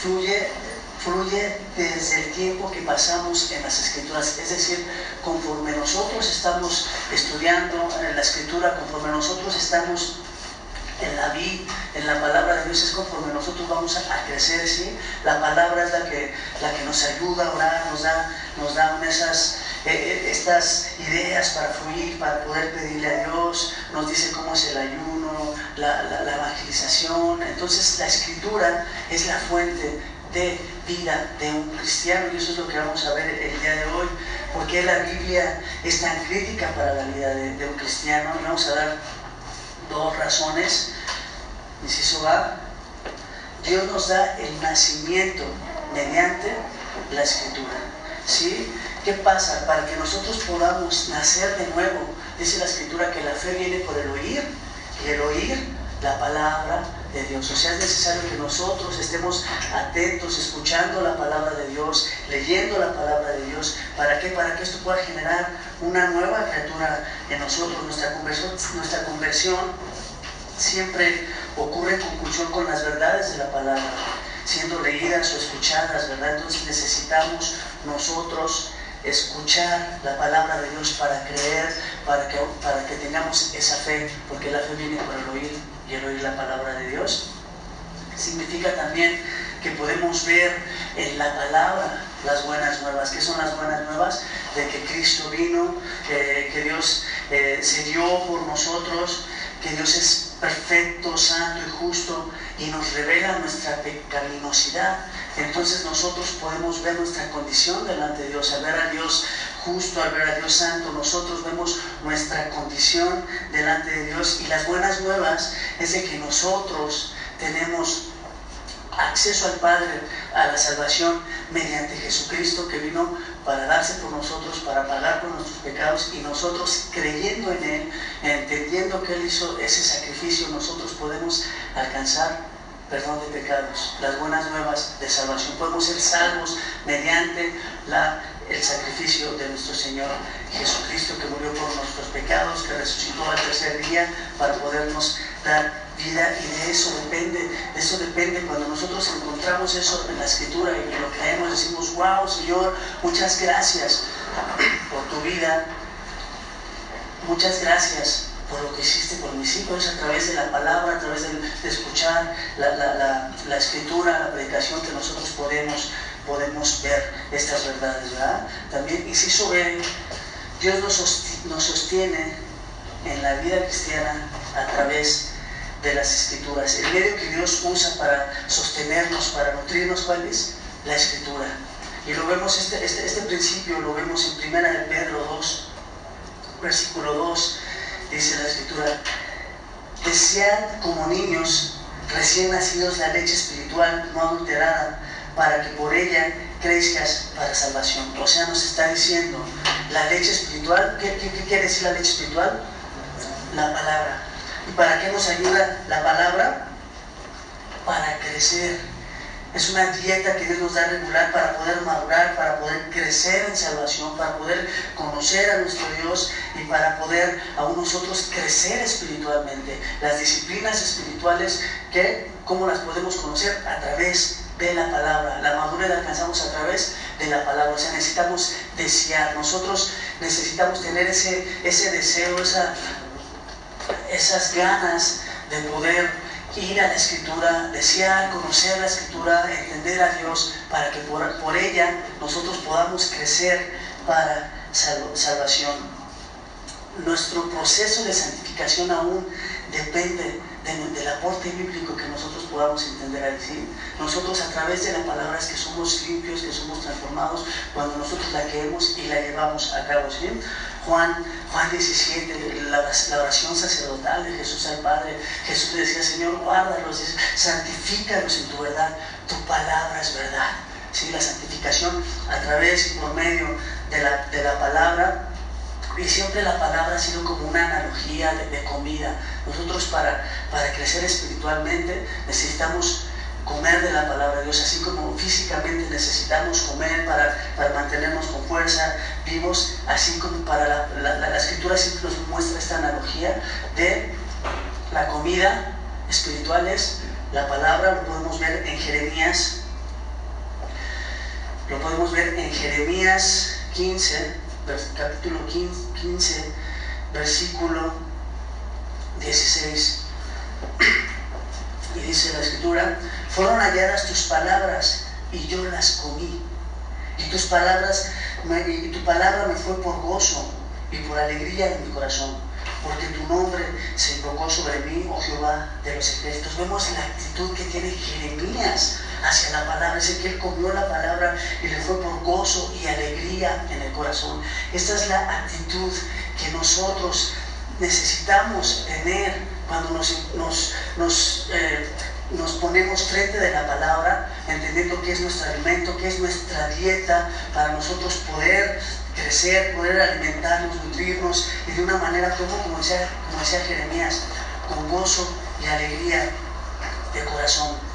fluye fluye desde el tiempo que pasamos en las escrituras, es decir, conforme nosotros estamos estudiando en la escritura, conforme nosotros estamos en la vida, en la palabra de Dios, es conforme nosotros vamos a, crecer, ¿sí? La palabra es la que, la que nos ayuda a orar, nos da, nos da esas, eh, eh, estas ideas para fluir, para poder pedirle a Dios, nos dice cómo es el ayuno, la, la evangelización. Entonces la escritura es la fuente de vida de un cristiano y eso es lo que vamos a ver el día de hoy. porque la Biblia es tan crítica para la vida de, un cristiano? Y vamos a dar dos razones. Inciso A, Dios nos da el nacimiento mediante la escritura. ¿Sí? ¿Qué pasa? Para que nosotros podamos nacer de nuevo, dice la escritura que la fe viene por el oír y el oír la palabra de Dios. O sea, es necesario que nosotros estemos atentos, escuchando la palabra de Dios, leyendo la palabra de Dios. ¿Para qué? Para que esto pueda generar una nueva criatura en nosotros. Nuestra conversión, nuestra conversión siempre ocurre en conjunción con las verdades de la palabra, siendo leídas o escuchadas, ¿verdad? Entonces necesitamos nosotros escuchar la palabra de Dios para creer, para que, para que tengamos esa fe, porque la fe viene por el oír y el oír la palabra de Dios. Significa también que podemos ver en la palabra las buenas nuevas. ¿Qué son las buenas nuevas? De que Cristo vino, que Dios eh, se dio por nosotros, que Dios es perfecto, santo y justo y nos revela nuestra pecaminosidad. Entonces nosotros podemos ver nuestra condición delante de Dios, al ver a Dios justo, al ver a Dios santo, nosotros vemos nuestra condición delante de Dios. Y las buenas nuevas es de que nosotros tenemos acceso al Padre, a la salvación mediante Jesucristo que vino para darse por nosotros, para pagar por nuestros pecados y nosotros creyendo en Él, entendiendo que Él hizo ese sacrificio, nosotros podemos alcanzar perdón de pecados, las buenas nuevas de salvación. Podemos ser salvos mediante la el sacrificio de nuestro Señor Jesucristo que murió por nuestros pecados, que resucitó al tercer día para podernos dar vida y de eso depende, de eso depende cuando nosotros encontramos eso en la escritura y lo creemos, decimos, wow Señor, muchas gracias por tu vida, muchas gracias por lo que hiciste por mis hijos, a través de la palabra, a través de, escuchar la, la escritura, la predicación que nosotros podemos podemos ver estas verdades, ¿verdad? También, y si B, Dios nos sostiene en la vida cristiana a través de las escrituras. El medio que Dios usa para sostenernos, para nutrirnos, ¿cuál es? La escritura. Y lo vemos, este, este, este principio lo vemos en primera de Pedro 2, versículo 2, dice la escritura, desead como niños recién nacidos la leche espiritual no adulterada para que por ella crezcas para salvación. O sea, nos está diciendo la leche espiritual. ¿Qué, quiere decir la leche espiritual? La palabra. ¿Y para qué nos ayuda la palabra? Para crecer. Es una dieta que Dios nos da regular para poder madurar, para poder crecer en salvación, para poder conocer a nuestro Dios y para poder aún nosotros crecer espiritualmente. Las disciplinas espirituales, que ¿cómo las podemos conocer? A través de la palabra. La madurez la alcanzamos a través de la palabra. O sea, necesitamos desear. Nosotros necesitamos tener ese, ese deseo, esa, esas ganas de poder ir a la escritura, desear conocer la escritura, entender a Dios, para que por, ella nosotros podamos crecer para salvación. Nuestro proceso de santificación aún depende del aporte bíblico que nosotros podamos entender ahí. Nosotros a través de la palabra es que somos limpios, que somos transformados cuando nosotros la creemos y la llevamos a cabo. ¿sí? Juan, Juan 17, la, oración sacerdotal de Jesús al Padre. Jesús le decía, Señor, guárdalos, santifícalos en tu verdad. Tu palabra es verdad. ¿Sí? La santificación a través y por medio de la, de la palabra y siempre la palabra ha sido como una analogía de, comida. Nosotros para, para crecer espiritualmente necesitamos comer de la palabra de Dios, así como físicamente necesitamos comer para, para mantenernos con fuerza, vivos, así como para la, la, escritura siempre nos muestra esta analogía de la comida espiritual es la palabra, lo podemos ver en Jeremías, lo podemos ver en Jeremías 15, capítulo 15, versículo 16. Y dice la escritura, fueron halladas tus palabras y yo las comí. Y tus palabras, y tu palabra me fue por gozo y por alegría en mi corazón, porque tu nombre se invocó sobre mí, oh Jehová de los ejércitos. Vemos la actitud que tiene Jeremías hacia la palabra. Dice que él comió la palabra y le fue por gozo y alegría en el corazón. Esta es la actitud que nosotros necesitamos tener cuando nos, nos, eh, nos ponemos frente de la palabra, entendiendo que es nuestro alimento, que es nuestra dieta, para nosotros poder crecer, poder alimentarnos, nutrirnos y de una manera como, como como decía Jeremías, con gozo y alegría de corazón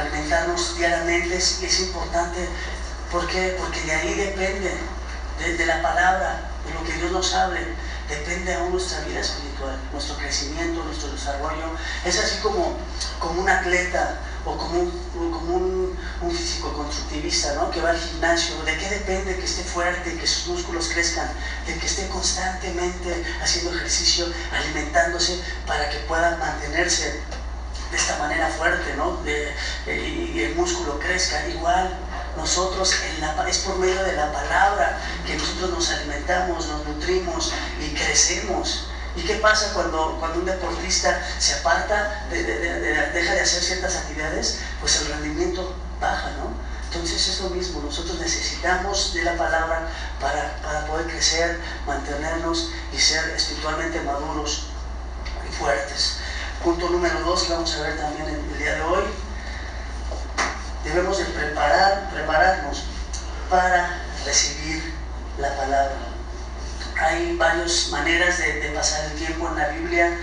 alimentarnos diariamente es, importante. ¿Por qué? Porque de ahí depende, de, la palabra, de lo que Dios nos hable, depende aún nuestra vida espiritual, nuestro crecimiento, nuestro desarrollo. Es así como, como un atleta o como un, como un físico constructivista ¿no? que va al gimnasio. ¿De qué depende que esté fuerte, que sus músculos crezcan? De que esté constantemente haciendo ejercicio, alimentándose para que pueda mantenerse de esta manera fuerte, ¿no? De, y el músculo crezca. Igual nosotros es por medio de la palabra que nosotros nos alimentamos, nos nutrimos y crecemos. ¿Y qué pasa cuando, cuando un deportista se aparta, deja de hacer ciertas actividades? Pues el rendimiento baja, ¿no? Entonces es lo mismo, nosotros necesitamos de la palabra para, para poder crecer, mantenernos y ser espiritualmente maduros y fuertes. Punto número dos que vamos a ver también el día de hoy. Debemos de preparar, prepararnos para recibir la palabra. Hay varias maneras de, pasar el tiempo en la Biblia,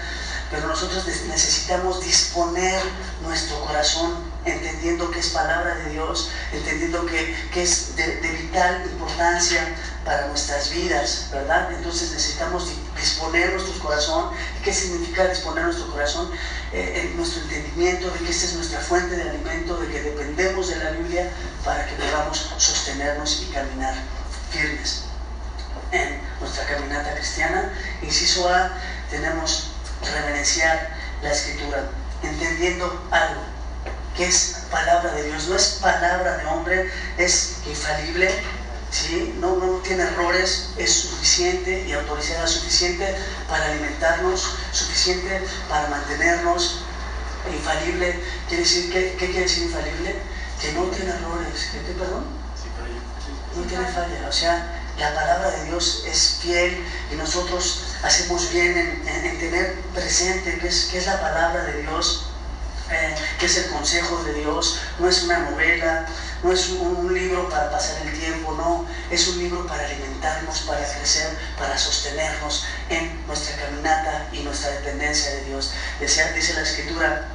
pero nosotros necesitamos disponer nuestro corazón entendiendo que es palabra de Dios, entendiendo que, es de, de, vital importancia para nuestras vidas, ¿verdad? Entonces necesitamos disponer nuestro corazón. ¿Qué significa disponer nuestro corazón? Eh, en nuestro entendimiento de que esta es nuestra fuente de alimento, de que dependemos de la Biblia para que podamos sostenernos y caminar firmes en nuestra caminata cristiana. Inciso A, tenemos reverenciar la escritura, entendiendo algo, que es palabra de Dios, no es palabra de hombre, es infalible, no, no tiene errores, es suficiente y autorizada suficiente para alimentarnos, suficiente para mantenernos infalible. ¿Quiere decir, ¿qué, quiere decir infalible? Que no tiene errores. ¿Qué, perdón? No tiene falla. O sea, la palabra de Dios es fiel y nosotros hacemos bien en, tener presente qué es, qué es la palabra de Dios, eh, qué es el consejo de Dios. No es una novela, no es un, libro para pasar el tiempo, no, es un libro para alimentarnos, para crecer, para sostenernos en nuestra caminata y nuestra dependencia de Dios. dice la escritura,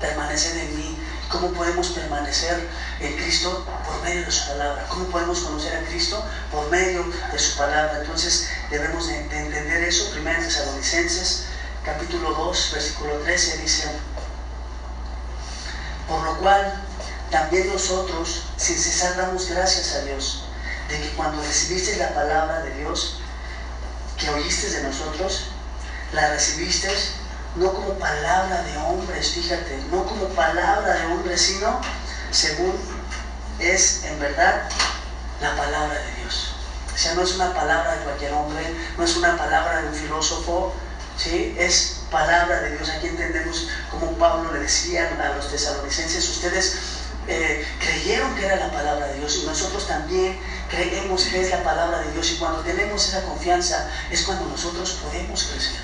permaneced en mí. ¿Cómo podemos permanecer en Cristo? Por medio de su palabra. ¿Cómo podemos conocer a Cristo? Por medio de su palabra. Entonces debemos de, entender eso. Primero Tesalonicenses, capítulo 2, versículo 13, dice, por lo cual también nosotros, sin cesar, damos gracias a Dios de que cuando recibiste la palabra de Dios, que oíste de nosotros, la recibiste no como palabra de hombres, fíjate, no como palabra de hombres, sino según es en verdad la palabra de Dios. O sea, no es una palabra de cualquier hombre, no es una palabra de un filósofo, ¿sí? es palabra de Dios. Aquí entendemos como Pablo le decía a los tesalonicenses, ustedes eh, creyeron que era la palabra de Dios y nosotros también creemos que es la palabra de Dios y cuando tenemos esa confianza es cuando nosotros podemos crecer.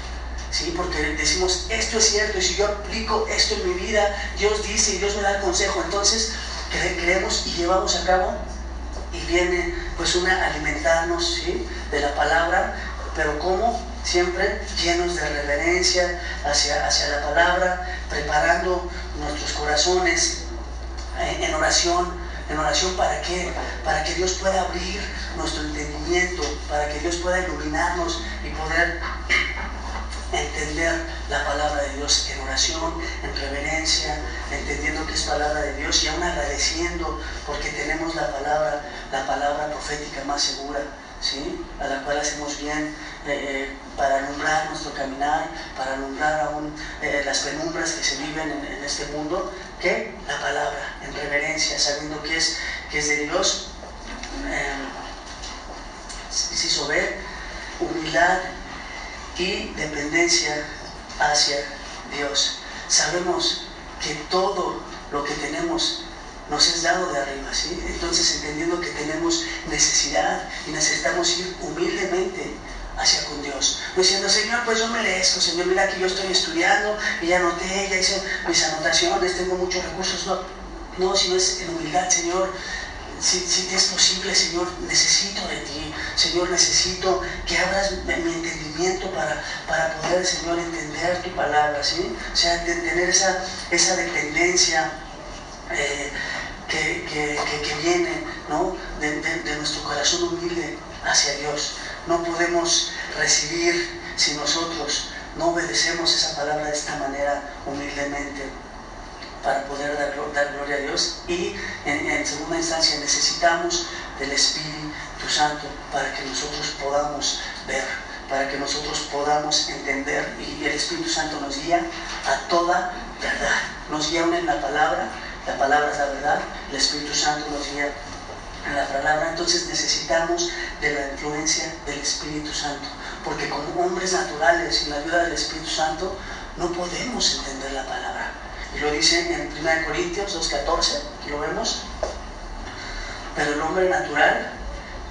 ¿sí? Porque decimos, esto es cierto, y si yo aplico esto en mi vida, Dios dice y Dios me da el consejo, entonces creemos y llevamos a cabo, y viene pues una alimentarnos ¿sí? de la palabra, pero como siempre llenos de reverencia hacia, hacia la palabra, preparando nuestros corazones en, en oración, en oración para qué? Para que Dios pueda abrir nuestro entendimiento, para que Dios pueda iluminarnos y poder entender la palabra de Dios en oración, en reverencia, entendiendo que es palabra de Dios y aún agradeciendo porque tenemos la palabra, la palabra profética más segura, ¿sí? a la cual hacemos bien eh, eh, para alumbrar nuestro caminar, para alumbrar aún eh, las penumbras que se viven en, este mundo, que la palabra, en reverencia, sabiendo que es, que es de Dios, si sobre humildad y dependencia hacia Dios. Sabemos que todo lo que tenemos nos es dado de arriba, ¿sí? Entonces entendiendo que tenemos necesidad y necesitamos ir humildemente hacia con Dios. Diciendo, Señor, pues yo me merezco, Señor, mira que yo estoy estudiando y ya anoté, ya hice mis anotaciones, tengo muchos recursos. No, no, sino es en humildad, Señor, si, te es posible, Señor, necesito de ti. Señor, necesito que abras mi entendimiento para, para poder, Señor, entender tu palabra, ¿sí? O sea, tener esa, esa dependencia eh, que, viene, ¿no? De, de nuestro corazón humilde hacia Dios. No podemos recibir si nosotros no obedecemos esa palabra de esta manera humildemente para poder dar, gloria a Dios y en, segunda instancia necesitamos del Espíritu Santo para que nosotros podamos ver, para que nosotros podamos entender y el Espíritu Santo nos guía a toda verdad, nos guía en la palabra, la palabra es la verdad, el Espíritu Santo nos guía en la palabra, entonces necesitamos de la influencia del Espíritu Santo, porque como hombres naturales, sin la ayuda del Espíritu Santo, no podemos entender la palabra. Y lo dice en 1 Corintios 2.14, aquí lo vemos. Pero el hombre natural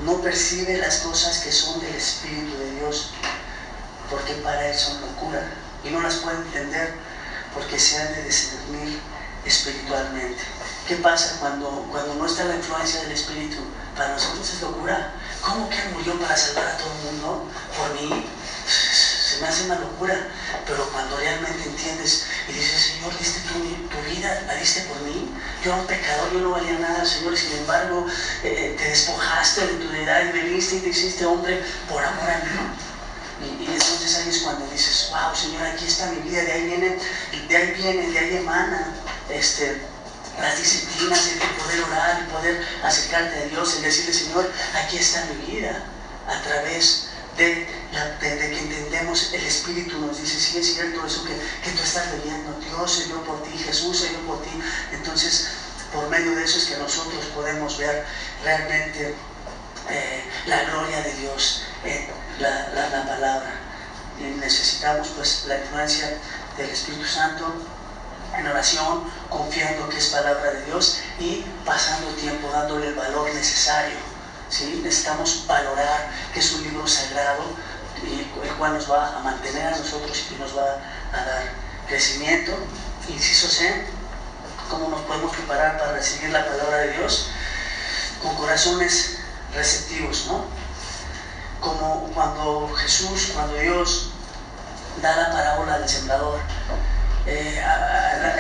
no percibe las cosas que son del Espíritu de Dios, porque para él son locura. Y no las puede entender porque se han de discernir espiritualmente. ¿Qué pasa cuando, cuando no está la influencia del Espíritu? Para nosotros es locura. ¿Cómo que murió para salvar a todo el mundo? Por mí se me hace una locura, pero cuando realmente entiendes y dices, Señor, diste tu, vida, la diste por mí, yo era un pecador, yo no valía nada, Señor, y sin embargo eh, te despojaste de tu deidad y veniste y te hiciste hombre por amor a mí. Y, entonces ahí es cuando dices, wow, Señor, aquí está mi vida, de ahí viene, de ahí viene, de ahí emana este, las disciplinas, el poder orar, el poder acercarte a Dios, el decirle, Señor, aquí está mi vida, a través de, que entendemos el Espíritu nos dice, sí es cierto eso que, tú estás leyendo, Dios se dio por ti, Jesús se dio por ti. Entonces, por medio de eso es que nosotros podemos ver realmente eh, la gloria de Dios en la, la, palabra. Y necesitamos pues la influencia del Espíritu Santo en oración, confiando que es palabra de Dios y pasando tiempo dándole el valor necesario Necesitamos valorar que es un libro sagrado, el cual nos va a mantener a nosotros y nos va a dar crecimiento. Inciso C, cómo nos podemos preparar para recibir la palabra de Dios con corazones receptivos, ¿no? Como cuando Jesús, cuando Dios da la parábola del sembrador, eh,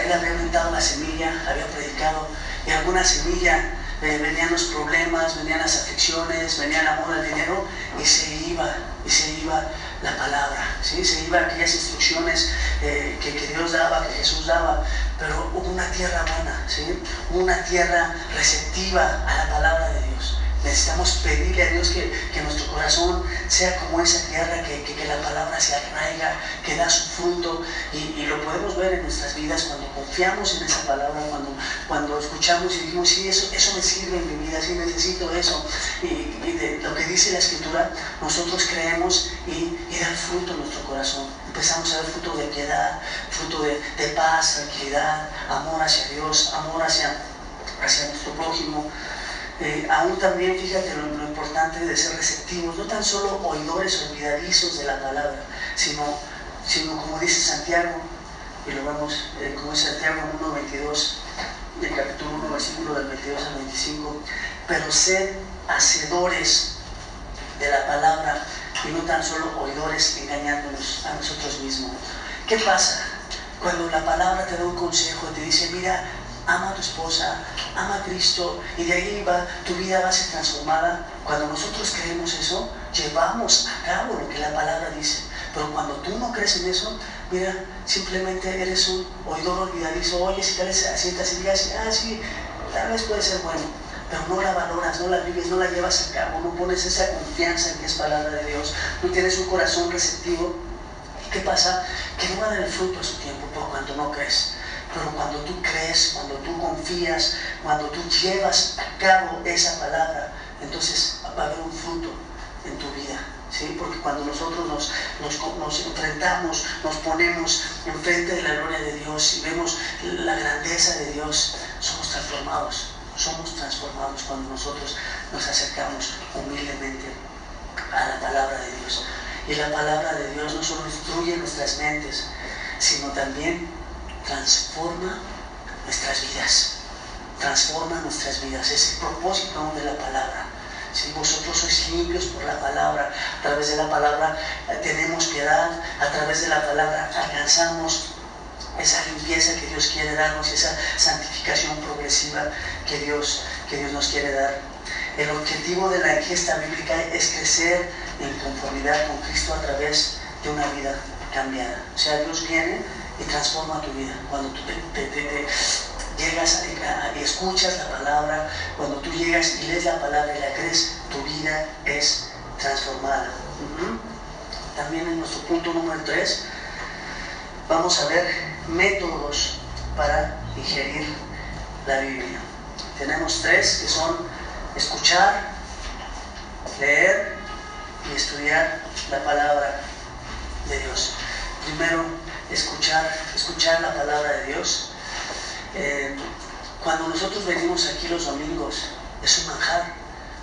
él había aumentado la semilla, había predicado, y alguna semilla eh, venían los problemas, venían las aflicciones, venía el amor al dinero y se iba, y se iba la palabra, ¿sí? se iba aquellas instrucciones eh, que, Dios daba, que Jesús daba, pero hubo una tierra buena, ¿sí? una tierra receptiva a la palabra de Dios. Necesitamos pedirle a Dios que, nuestro corazón sea como esa tierra, que, la palabra se arraiga, que da su fruto. Y, lo podemos ver en nuestras vidas cuando confiamos en esa palabra, cuando, cuando escuchamos y decimos, sí, eso, eso me sirve en mi vida, sí necesito eso. Y, de lo que dice la Escritura, nosotros creemos y, y da fruto en nuestro corazón. Empezamos a ver fruto de piedad, fruto de, paz, tranquilidad, amor hacia Dios, amor hacia, hacia nuestro prójimo. Aún también, fíjate lo, importante de ser receptivos, no tan solo oidores olvidadizos de la palabra, sino, sino como dice Santiago, y lo vemos eh, como dice Santiago 1.22, del capítulo 1, versículo del 22 al 25, pero sed hacedores de la palabra y no tan solo oidores engañándonos a nosotros mismos. ¿Qué pasa? Cuando la palabra te da un consejo, te dice, mira, ama a tu esposa, ama a Cristo y de ahí va, tu vida va a ser transformada. Cuando nosotros creemos eso, llevamos a cabo lo que la palabra dice. Pero cuando tú no crees en eso, mira, simplemente eres un oidor olvidadizo. Oye, si tal vez asientas y digas, ah, sí, tal vez puede ser bueno, pero no la valoras, no la vives, no la llevas a cabo, no pones esa confianza en que es palabra de Dios, no tienes un corazón receptivo. ¿Qué pasa? Que no va a dar el fruto a su tiempo por cuanto no crees. Pero cuando tú crees, cuando tú confías, cuando tú llevas a cabo esa palabra, entonces va a haber un fruto en tu vida. ¿sí? Porque cuando nosotros nos, nos, enfrentamos, nos ponemos enfrente de la gloria de Dios y vemos la grandeza de Dios, somos transformados. Somos transformados cuando nosotros nos acercamos humildemente a la palabra de Dios. Y la palabra de Dios no solo instruye nuestras mentes, sino también transforma nuestras vidas. Transforma nuestras vidas. Es el propósito de la palabra. Si vosotros sois limpios por la palabra, a través de la palabra eh, tenemos piedad, a través de la palabra alcanzamos esa limpieza que Dios quiere darnos, esa santificación progresiva que Dios, que Dios nos quiere dar. El objetivo de la ingesta bíblica es crecer en conformidad con Cristo a través de una vida cambiada. O sea, Dios viene y transforma tu vida. Cuando tú te, llegas y escuchas la palabra, cuando tú llegas y lees la palabra y la crees, tu vida es transformada. También en nuestro punto número 3 vamos a ver métodos para ingerir la Biblia. Tenemos tres que son escuchar, leer y estudiar la palabra de Dios. Primero, escuchar, escuchar la palabra de Dios. Eh, cuando nosotros venimos aquí los domingos, es un manjar.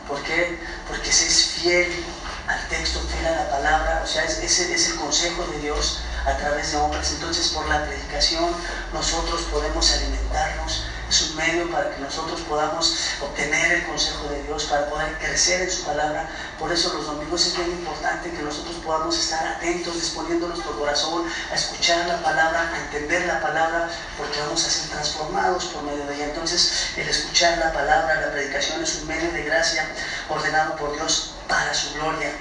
¿Por qué? Porque se es fiel al texto, fiel a la palabra, o sea, ese es el consejo de Dios a través de hombres. Entonces, por la predicación, nosotros podemos alimentarnos es un medio para que nosotros podamos obtener el consejo de Dios, para poder crecer en su palabra. Por eso los domingos es bien importante que nosotros podamos estar atentos, disponiendo nuestro corazón a escuchar la palabra, a entender la palabra, porque vamos a ser transformados por medio de ella. Entonces, el escuchar la palabra, la predicación es un medio de gracia ordenado por Dios para su gloria.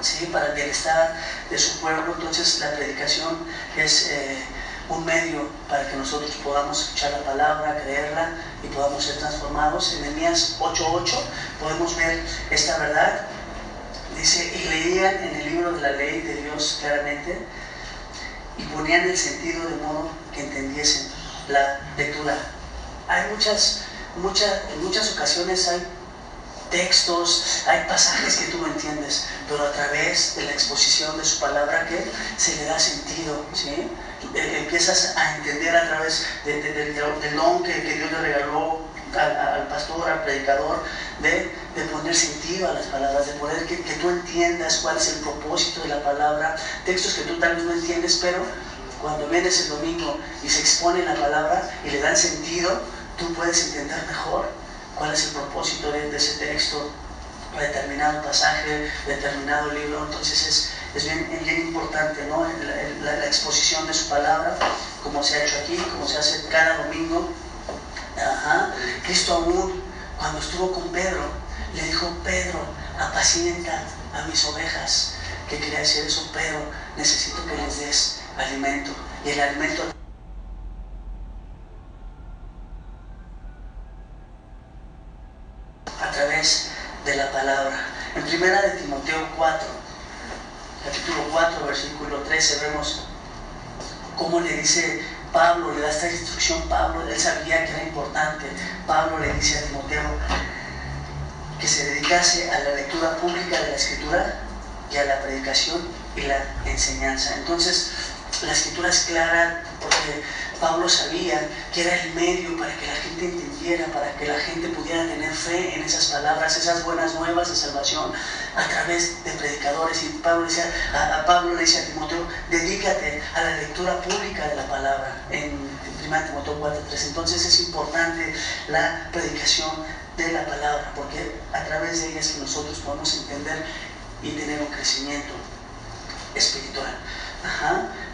¿sí? para el bienestar de su pueblo. Entonces la predicación es eh, un medio para que nosotros podamos escuchar la palabra, creerla y podamos ser transformados. En Nehemías 8:8 podemos ver esta verdad. Dice, y leían en el libro de la ley de Dios claramente y ponían el sentido de modo que entendiesen la lectura. Hay muchas, muchas, en muchas ocasiones hay textos, hay pasajes que tú no entiendes, pero a través de la exposición de su palabra que se le da sentido, ¿sí? Eh, empiezas a entender a través del don que, Dios le regaló al, pastor, al predicador, de, poner sentido a las palabras, de poder que, que, tú entiendas cuál es el propósito de la palabra, textos que tú tal vez no entiendes, pero cuando vienes el domingo y se expone la palabra y le dan sentido, tú puedes entender mejor cuál es el propósito de, ese texto, determinado pasaje, determinado libro. Entonces es, es bien, bien, importante ¿no? la, exposición de su palabra, como se ha hecho aquí, como se hace cada domingo. Cristo aún, cuando estuvo con Pedro, le dijo, Pedro, apacienta a mis ovejas. ¿Qué quería decir eso? Pedro, necesito que les des alimento. Y el alimento de la palabra. En primera de Timoteo 4, capítulo 4, versículo 13, vemos cómo le dice Pablo, le da esta instrucción Pablo, él sabía que era importante. Pablo le dice a Timoteo que se dedicase a la lectura pública de la escritura y a la predicación y la enseñanza. Entonces, la escritura es clara porque Pablo sabía que era el medio para que la gente entendiera, para que la gente pudiera tener fe en esas palabras, esas buenas nuevas de salvación a través de predicadores. Y Pablo, decía, a, Pablo le dice a Timoteo, dedícate a la lectura pública de la palabra en, en 1 Timoteo 4.3. Entonces es importante la predicación de la palabra, porque a través de ella es que nosotros podemos entender y tener un crecimiento espiritual.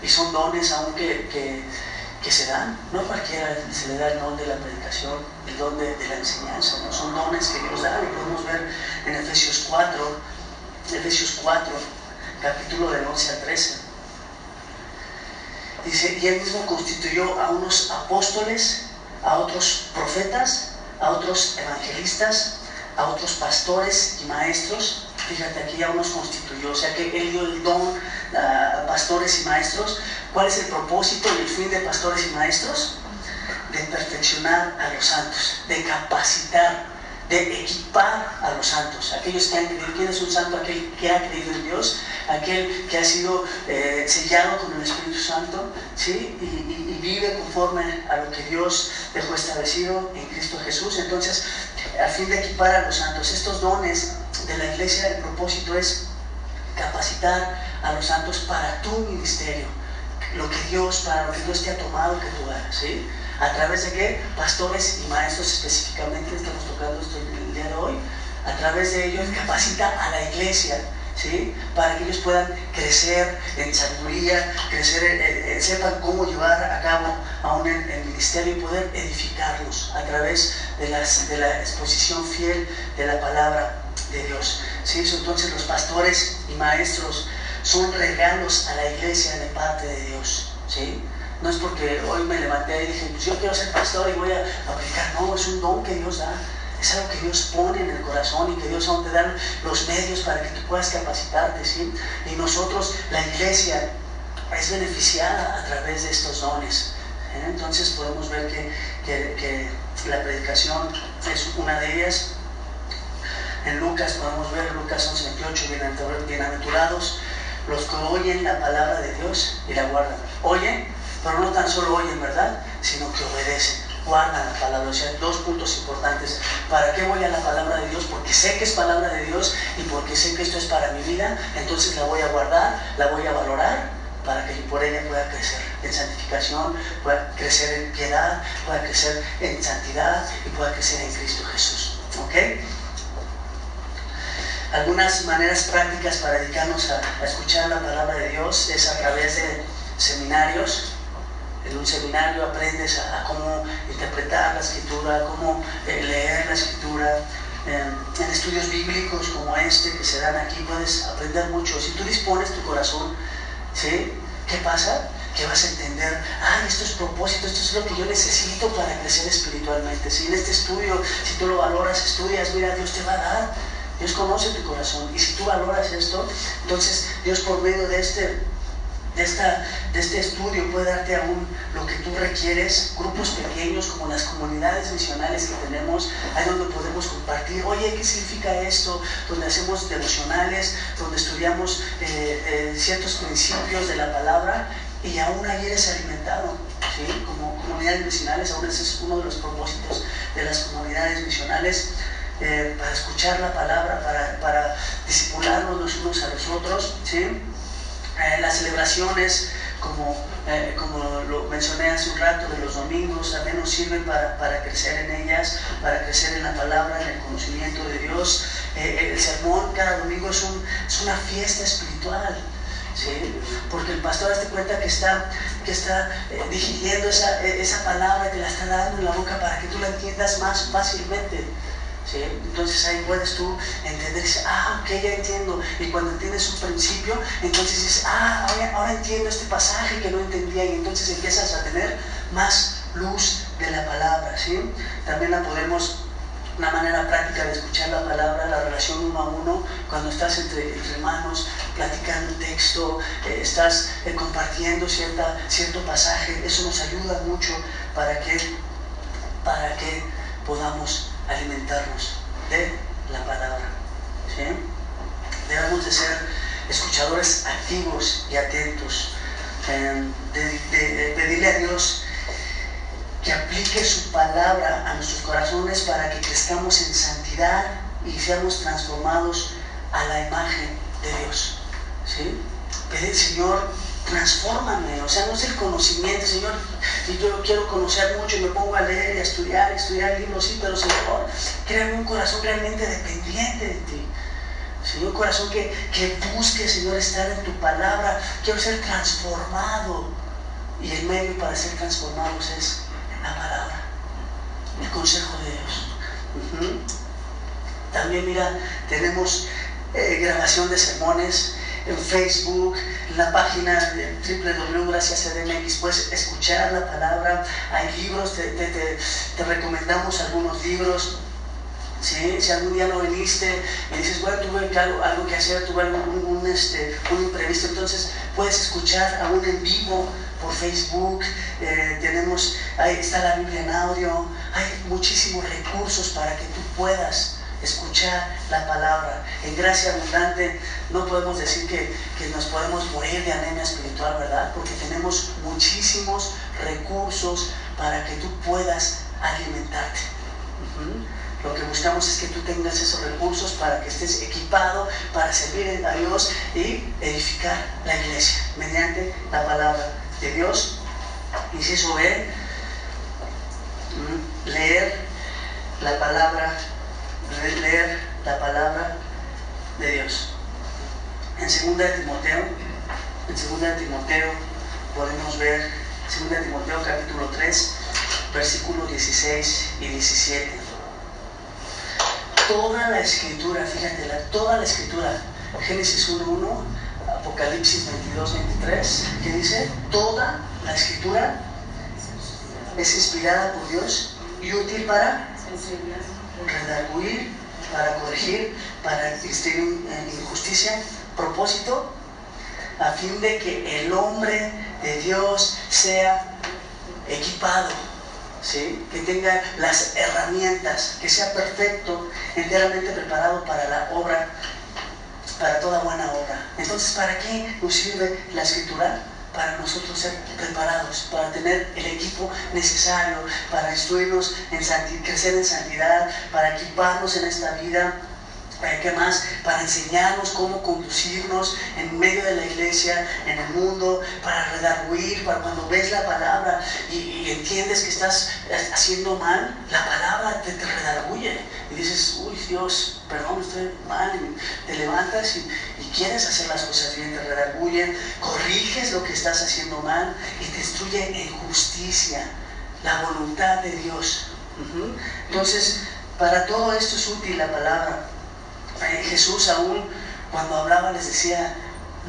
Y son dones aunque que que se dan. No cualquiera se le da el don de la predicación, el don de, la enseñanza, ¿no? son dones que Dios da, lo podemos ver en Efesios 4, Efesios 4, capítulo del 11 al 13. Dice, y él mismo constituyó a unos apóstoles, a otros profetas, a otros evangelistas, a otros pastores y maestros. Fíjate, aquí ya unos constituyó, o sea que él dio el don a pastores y maestros ¿Cuál es el propósito y el fin de pastores y maestros? De perfeccionar a los santos, de capacitar, de equipar a los santos. Aquellos que han creído, ¿quién es un santo? Aquel que ha creído en Dios, aquel que ha sido eh, sellado con el Espíritu Santo, ¿sí? Y, vive conforme a lo que Dios dejó establecido en Cristo Jesús. Entonces, a fin de equipar a los santos, estos dones de la iglesia, el propósito es capacitar a los santos para tu ministerio lo que Dios, para lo que Dios te ha tomado que tú hagas, ¿sí? ¿A través de qué? Pastores y maestros específicamente, estamos tocando esto el día de hoy, a través de ellos capacita a la iglesia, ¿sí? Para que ellos puedan crecer en sabiduría, crecer, eh, eh, sepan cómo llevar a cabo aún el, ministerio y poder edificarlos a través de, las, de la exposición fiel de la palabra de Dios. ¿sí? Entonces los pastores y maestros son regalos a la iglesia de parte de Dios. ¿sí? No es porque hoy me levanté y dije, pues yo quiero ser pastor y voy a aplicar. No, es un don que Dios da. Es algo que Dios pone en el corazón y que Dios aún te da los medios para que tú puedas capacitarte. ¿sí? Y nosotros, la iglesia, es beneficiada a través de estos dones. Entonces podemos ver que, que la predicación es una de ellas. En Lucas podemos ver, Lucas 11:28, bienaventurados los que oyen la palabra de Dios y la guardan. Oyen, pero no tan solo oyen, ¿verdad? Sino que obedecen, guardan la palabra. O sea, dos puntos importantes. ¿Para qué voy a la palabra de Dios? Porque sé que es palabra de Dios y porque sé que esto es para mi vida, entonces la voy a guardar, la voy a valorar para que por ella pueda crecer en santificación, pueda crecer en piedad, pueda crecer en santidad y pueda crecer en Cristo Jesús. ¿Ok? Algunas maneras prácticas para dedicarnos a, escuchar la palabra de Dios es a través de seminarios. En un seminario aprendes a, cómo interpretar la escritura, cómo eh, leer la escritura. en estudios bíblicos como este que se dan aquí puedes aprender mucho. Si tú dispones tu corazón, ¿sí? ¿qué pasa? que vas a entender, ah, esto es propósito, esto es lo que yo necesito para crecer espiritualmente. Si en este estudio, si tú lo valoras, estudias, mira, Dios te va a dar Dios conoce tu corazón y si tú valoras esto, entonces Dios por medio de este, de, esta, de este estudio puede darte aún lo que tú requieres, grupos pequeños como las comunidades misionales que tenemos, ahí donde podemos compartir, oye, ¿qué significa esto? Donde hacemos devocionales, donde estudiamos eh, eh, ciertos principios de la palabra y aún ahí eres alimentado. ¿sí? Como comunidades misionales, aún ese es uno de los propósitos de las comunidades misionales eh, para escuchar la palabra, para, para disipularnos los unos a los otros. ¿sí? Eh, las celebraciones, como, eh, como lo mencioné hace un rato, de los domingos, también nos sirven para, para crecer en ellas, para crecer en la palabra, en el conocimiento de Dios. el sermón cada domingo es, un, es una fiesta espiritual. ¿Sí? Porque el pastor hace cuenta que está, que está digiriendo esa, esa, palabra, que la está dando en la boca para que tú la entiendas más fácilmente. Entonces ahí puedes tú entender, ah, ok, ya entiendo. Y cuando entiendes un principio, entonces dices, ah, ahora, entiendo este pasaje que no entendía y entonces empiezas a tener más luz de la palabra, ¿sí? También la podemos una manera práctica de escuchar la palabra, la relación uno a uno, cuando estás entre, hermanos, platicando un texto, eh, estás eh, compartiendo cierta, cierto pasaje, eso nos ayuda mucho para que, para que podamos alimentarnos de la palabra. Debemos de ser escuchadores activos y atentos, em, de pedirle a Dios que aplique su palabra a nuestros corazones para que crezcamos en santidad y seamos transformados a la imagen de Dios. ¿Sí? Pedir, Señor, transfórmame, o sea, no es el conocimiento, Señor, y yo quiero conocer mucho y me pongo a leer y a estudiar, estudiar libros, sí, pero Señor, créame un corazón realmente dependiente de ti. Señor, un corazón que, que busque, Señor, estar en tu palabra. Quiero ser transformado. Y el medio para ser transformados es la palabra, el consejo de Dios. También, mira, tenemos eh, grabación de sermones en Facebook, en la página de www.graciascdmx, puedes escuchar la palabra, hay libros, te, recomendamos algunos libros. Si algún día no viniste y dices, bueno, tuve algo, algo que hacer, tuve un, este, un imprevisto, entonces puedes escuchar aún en vivo por Facebook, eh, tenemos, ahí está la Biblia en audio, hay muchísimos recursos para que tú puedas escuchar la palabra. En gracia abundante no podemos decir que, nos podemos morir de anemia espiritual, ¿verdad? Porque tenemos muchísimos recursos para que tú puedas alimentarte. Lo que buscamos es que tú tengas esos recursos para que estés equipado para servir a Dios y edificar la iglesia mediante la palabra de Dios. Inciso B, leer la palabra, leer la palabra de Dios. En 2 de Timoteo, en 2 de Timoteo podemos ver 2 de Timoteo capítulo 3, versículos 16 y 17. Toda la escritura, fíjate, toda la escritura, Génesis 1.1 Apocalipsis 22, 23, que dice, toda la escritura es inspirada por Dios y útil para redarguir, para corregir, para existir en injusticia, propósito, a fin de que el hombre de Dios sea equipado, ¿sí? que tenga las herramientas, que sea perfecto, enteramente preparado para la obra para toda buena obra. Entonces, ¿para qué nos sirve la escritura? Para nosotros ser preparados, para tener el equipo necesario, para instruirnos en crecer en santidad, para equiparnos en esta vida ¿Qué más? Para enseñarnos cómo conducirnos en medio de la iglesia, en el mundo, para redarguir, para cuando ves la palabra y, entiendes que estás haciendo mal, la palabra te, te, redarguye. Y dices, uy Dios, perdón, estoy mal. Te levantas y, quieres hacer las cosas bien, te redarguyen, corriges lo que estás haciendo mal y te instruye en justicia, la voluntad de Dios. Entonces, para todo esto es útil la palabra. Jesús aún cuando hablaba les decía,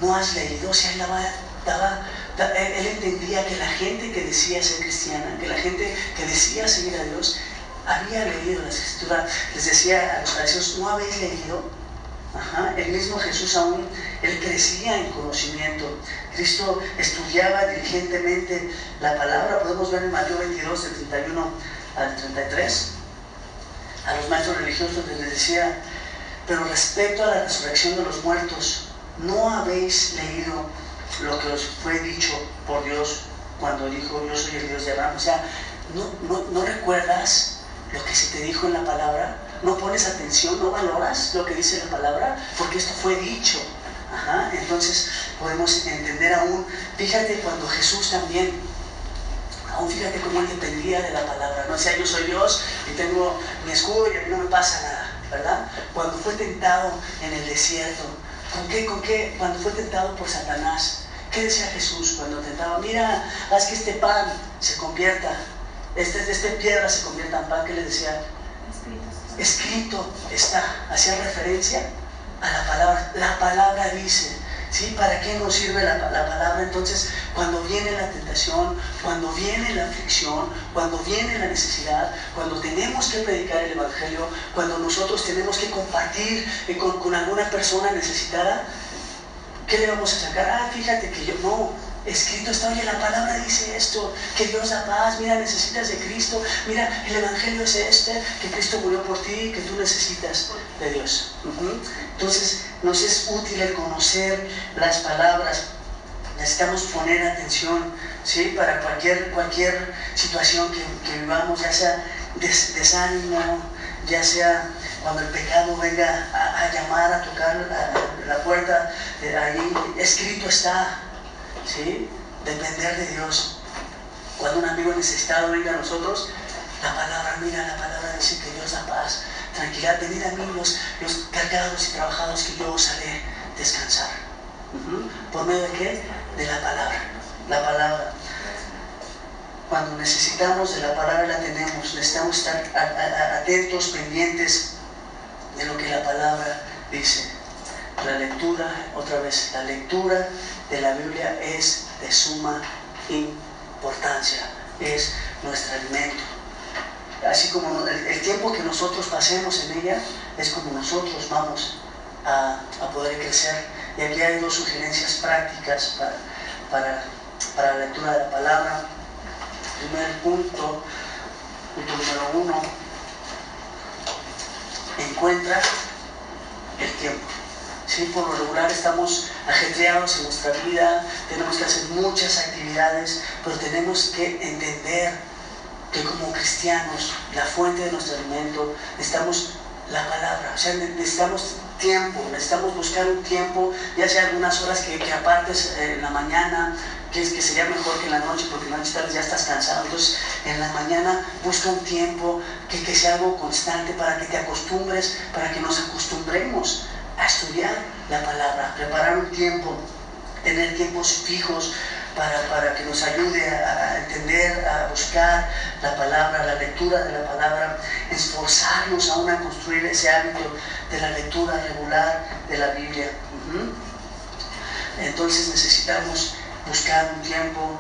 no has leído, o sea, él, daba, él entendía que la gente que decía ser cristiana, que la gente que decía seguir a Dios, había leído la escritura. Les decía a los fariseos, ¿no habéis leído? El mismo Jesús aún, él crecía en conocimiento. Cristo estudiaba diligentemente la palabra. Podemos ver en Mateo 22, del 31 al 33. A los maestros religiosos les decía, pero respecto a la resurrección de los muertos, ¿no habéis leído lo que os fue dicho por Dios cuando dijo, yo soy el Dios de Abraham? O sea, ¿no, recuerdas lo que se te dijo en la palabra? ¿No pones atención, no valoras lo que dice la palabra? Porque esto fue dicho. entonces podemos entender aún, fíjate cuando Jesús también, aún fíjate cómo él dependía de la palabra, no o sea, yo soy Dios y tengo mi escudo y a mí no me pasa nada. ¿Verdad? Cuando fue tentado en el desierto, ¿con qué, con qué? Cuando fue tentado por Satanás, ¿qué decía Jesús cuando tentaba? Mira, haz que este pan se convierta, este, este piedra se convierta en pan, ¿qué le decía? Escrito está, hacía referencia a la palabra. La palabra dice, ¿Sí? ¿Para qué nos sirve la, la, palabra? Entonces, cuando viene la tentación, cuando viene la aflicción, cuando viene la necesidad, cuando tenemos que predicar el Evangelio, cuando nosotros tenemos que compartir eh, con, con alguna persona necesitada, ¿qué le vamos a sacar? Ah, fíjate que yo no, escrito está, oye, la palabra dice esto, que Dios da paz, mira, necesitas de Cristo, mira, el Evangelio es este, que Cristo murió por ti, que tú necesitas de Dios. Entonces, nos es útil el conocer las palabras, necesitamos poner atención, ¿sí? Para cualquier, cualquier situación que, vivamos, ya sea desánimo, ya sea cuando el pecado venga a, llamar, a tocar la puerta, eh, ahí escrito está, ¿sí? Depender de Dios. Cuando un amigo necesitado venga a nosotros, la palabra, mira, la palabra dice que Dios da paz, tranquilidad, venid a mí los, cargados y trabajados que yo os haré descansar. ¿Por medio de qué? De la palabra. La palabra. Cuando necesitamos de la palabra la tenemos, necesitamos estar atentos, pendientes de lo que la palabra dice. La lectura, otra vez, la lectura de la Biblia es de suma importancia, es nuestro alimento. Así como el, tiempo que nosotros pasemos en ella es como nosotros vamos a, poder crecer. Y aquí hay dos sugerencias prácticas para, para, la lectura de la palabra. Primer punto, punto número uno, encuentra el tiempo. ¿Sí? Por lo regular estamos ajetreados en nuestra vida, tenemos que hacer muchas actividades, pero tenemos que entender que como cristianos, la fuente de nuestro alimento, necesitamos la palabra, o sea, necesitamos tiempo, necesitamos buscar un tiempo, ya sea algunas horas que, que apartes en la mañana, que, que sería mejor que en la noche, porque en la noche ya estás cansado, entonces en la mañana busca un tiempo que, que sea algo constante para que te acostumbres, para que nos acostumbremos a estudiar la palabra, preparar un tiempo, tener tiempos fijos para, que nos ayude a, entender, a buscar la palabra, la lectura de la palabra, esforzarnos aún a construir ese hábito de la lectura regular de la Biblia. Entonces necesitamos buscar un tiempo.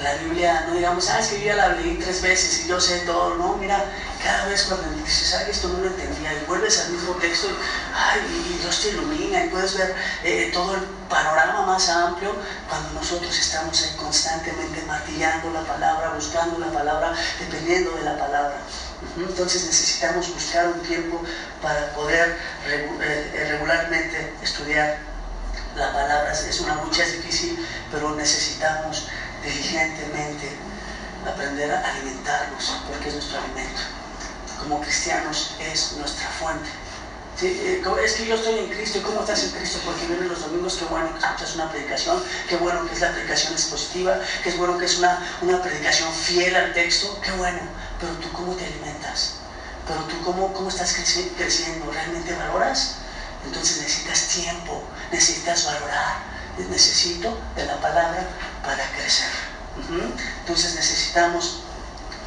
La Biblia, no digamos, ah, es que yo ya la leí tres veces y yo sé todo, no, mira, cada vez cuando dices, ay, esto no lo entendía, y vuelves al mismo texto, y, ay, y Dios te ilumina, y puedes ver eh, todo el panorama más amplio, cuando nosotros estamos constantemente martillando la palabra, buscando la palabra, dependiendo de la palabra. Entonces necesitamos buscar un tiempo para poder eh, regularmente estudiar la palabra. Es una lucha, es difícil, pero necesitamos diligentemente aprender a alimentarnos, porque es nuestro alimento. Como cristianos es nuestra fuente. Eh, es que yo estoy en Cristo, ¿y cómo estás en Cristo? Porque vienen los domingos, qué bueno que escuchas una predicación, qué bueno que es la predicación expositiva, qué bueno que es una, una predicación fiel al texto, qué bueno, pero tú cómo te alimentas, pero tú cómo, cómo estás creciendo, ¿realmente valoras? Entonces necesitas tiempo, necesitas valorar, necesito de la palabra para crecer. Entonces necesitamos,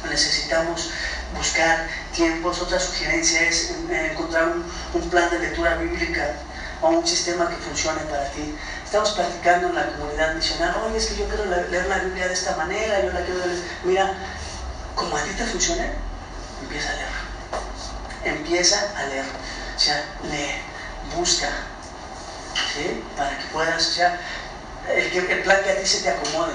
necesitamos buscar tiempos. Otra sugerencia es eh, encontrar un, plan de lectura bíblica o un sistema que funcione para ti. Estamos practicando en la comunidad misional, oye, es que yo quiero leer la Biblia de esta manera, yo la quiero leer. Mira, como a ti te funcione, empieza a leer. Empieza a leer. O sea, lee, busca, para que puedas, o el, plan que a ti se te acomode,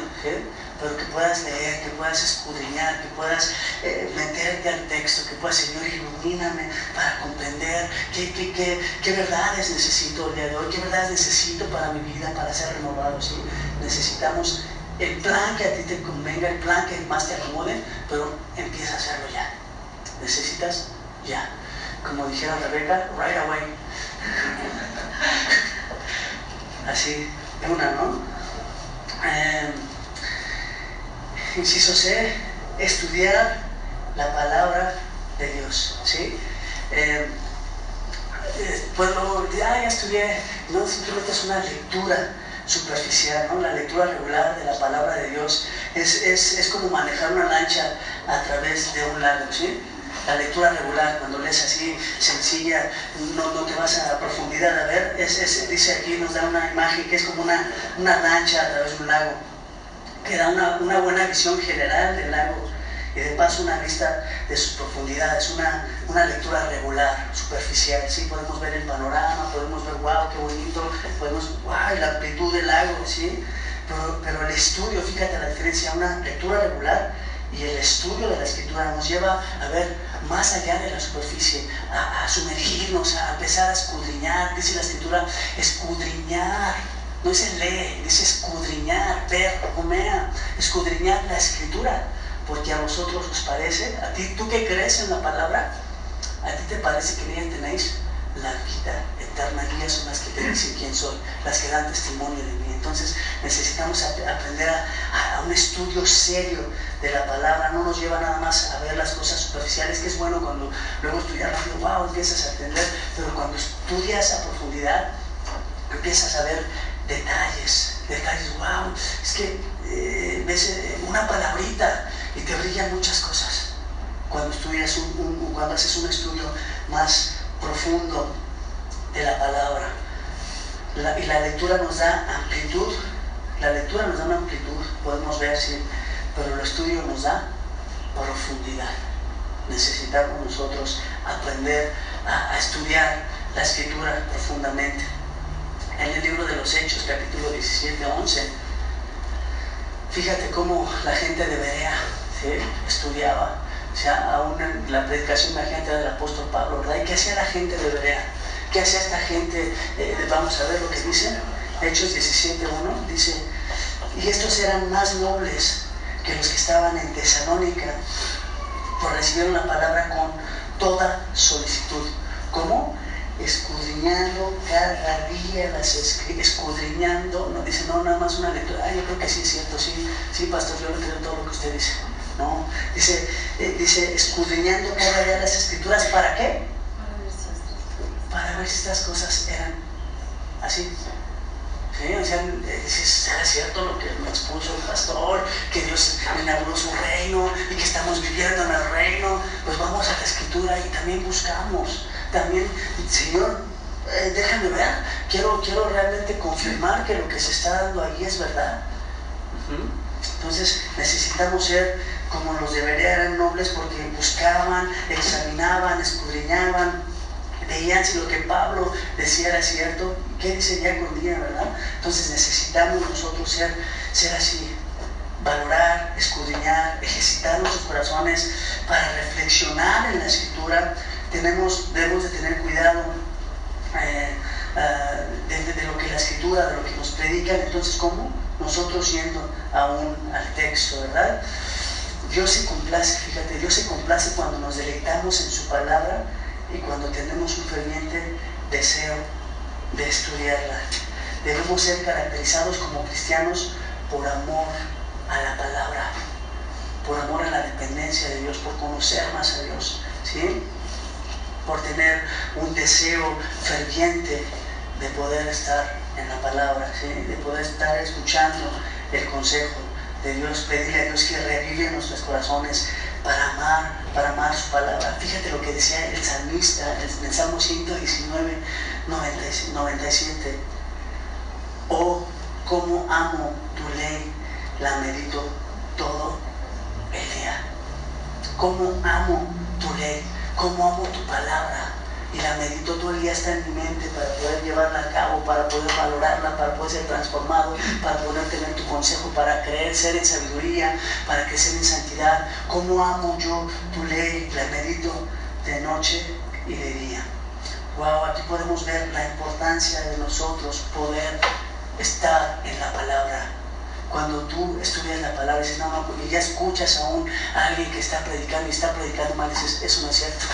pero que puedas leer, que puedas escudriñar, que puedas eh, meterte al texto, que puedas, Señor, ilumíname para comprender qué, qué, verdades necesito el día de hoy, qué verdades necesito para mi vida, para ser renovado. ¿sí? Necesitamos el plan que a ti te convenga, el plan que más te acomode, pero empieza a hacerlo ya. Necesitas ya. Como dijera Rebeca, right away. Así, una, ¿no? Eh, inciso C, estudiar la palabra de Dios, ¿sí? Eh, luego, ah, ya estudié, no simplemente es una lectura superficial, ¿no? La lectura regular de la palabra de Dios es, es, es como manejar una lancha a través de un lago, ¿sí? La lectura regular, cuando lees así sencilla, no, no te vas a profundidad a ver, es, dice aquí, nos da una imagen que es como una, una lancha a través de un lago, que da una, una buena visión general del lago y de paso una vista de sus profundidades, una, una lectura regular, superficial. Sí, podemos ver el panorama, podemos ver, wow, qué bonito, podemos, wow, la amplitud del lago, ¿sí? Pero, pero el estudio, fíjate la diferencia, una lectura regular y el estudio de la escritura nos lleva a ver más allá de la superficie, a, sumergirnos, a empezar a escudriñar. Dice la escritura, escudriñar. No dice leer, dice escudriñar, ver, comea, escudriñar la escritura. Porque a vosotros os parece, a ti, tú que crees en la palabra, a ti te parece que en tenéis la vida eterna, guías son las que te dicen quién soy, las que dan testimonio de mí. Entonces necesitamos aprender a, un estudio serio de la palabra, no nos lleva nada más a ver las cosas superficiales, que es bueno cuando luego estudiar rápido, wow, empiezas a entender, pero cuando estudias a profundidad, empiezas a ver detalles, detalles, wow, es que eh, ves eh, una palabrita y te brillan muchas cosas. Cuando estudias un, cuando haces un estudio más profundo de la palabra. Y la lectura nos da amplitud, la lectura nos da una amplitud, podemos ver, sí, pero el estudio nos da profundidad. Necesitamos nosotros aprender a, estudiar la escritura profundamente. En el libro de los Hechos, capítulo 17, 11, fíjate cómo la gente de Berea estudiaba o sea, aún en la predicación, imagínate del apóstol Pablo, ¿verdad? ¿Y qué hacía la gente de Berea? ¿Qué hacía esta gente? Eh, vamos a ver lo que dice. Hechos 17.1 dice, y estos eran más nobles que los que estaban en Tesalónica, por recibir la palabra con toda solicitud. ¿Cómo? escudriñando cada día las escudriñando, no dice no nada más una lectura, ah, yo creo que sí es cierto, sí, sí, pastor, yo creo todo lo que usted dice. No, dice, eh, dice, escudriñando cada día las escrituras, ¿para qué? Para ver si estas cosas eran así. ¿Sí? O sea, eh, ¿será cierto lo que me expuso el pastor? Que Dios inauguró su reino y que estamos viviendo en el reino. Pues vamos a la escritura y también buscamos. También, Señor, eh, déjame ver. Quiero, quiero realmente confirmar que lo que se está dando ahí es verdad. Entonces necesitamos ser como los deberían, eran nobles porque buscaban, examinaban, escudriñaban, veían si lo que Pablo decía era cierto, qué dice día con día, ¿verdad? Entonces necesitamos nosotros ser, ser así, valorar, escudriñar, ejercitar nuestros corazones para reflexionar en la escritura. Tenemos, debemos de tener cuidado eh, ah, de, lo que la escritura, de lo que nos predican. Entonces, ¿cómo? Nosotros yendo aún al texto, ¿verdad? Dios se complace, fíjate, Dios se complace cuando nos deleitamos en su palabra y cuando tenemos un ferviente deseo de estudiarla. Debemos ser caracterizados como cristianos por amor a la palabra, por amor a la dependencia de Dios, por conocer más a Dios, ¿sí? por tener un deseo ferviente de poder estar en la palabra, ¿sí? de poder estar escuchando el consejo de Dios, pedirle a Dios que revive nuestros corazones para amar, para amar su palabra. Fíjate lo que decía el salmista en el Salmo 119, 97. Oh, cómo amo tu ley, la medito todo el día. Cómo amo tu ley, cómo amo tu palabra y la medito todo el día está en mi mente para poder llevarla a cabo, para poder valorarla, para poder ser transformado, para poder tener tu consejo, para creer, ser en sabiduría, para crecer en santidad. ¿Cómo amo yo tu ley? La medito de noche y de día. Wow, aquí podemos ver la importancia de nosotros poder estar en la palabra. Cuando tú estudias la palabra y dices, no, no, porque ya escuchas aún a alguien que está predicando y está predicando mal, dices, eso no es cierto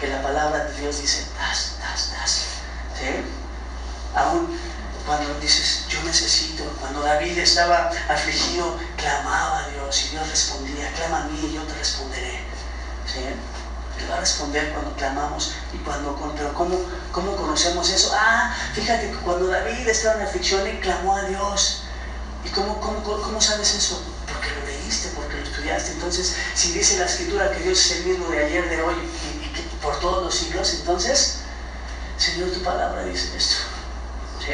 que la palabra de Dios dice, das, das, das. ¿Sí? Aún cuando dices, yo necesito, cuando David estaba afligido, clamaba a Dios y Dios respondía, clama a mí y yo te responderé. ¿Sí? Él va a responder cuando clamamos y cuando, pero ¿cómo, ¿cómo conocemos eso? Ah, fíjate que cuando David estaba en aflicción, y clamó a Dios. ¿Y cómo, cómo, cómo sabes eso? Porque lo leíste, porque lo estudiaste. Entonces, si dice la escritura que Dios es el mismo de ayer, de hoy por todos los siglos, entonces, Señor, tu palabra dice esto. ¿Sí?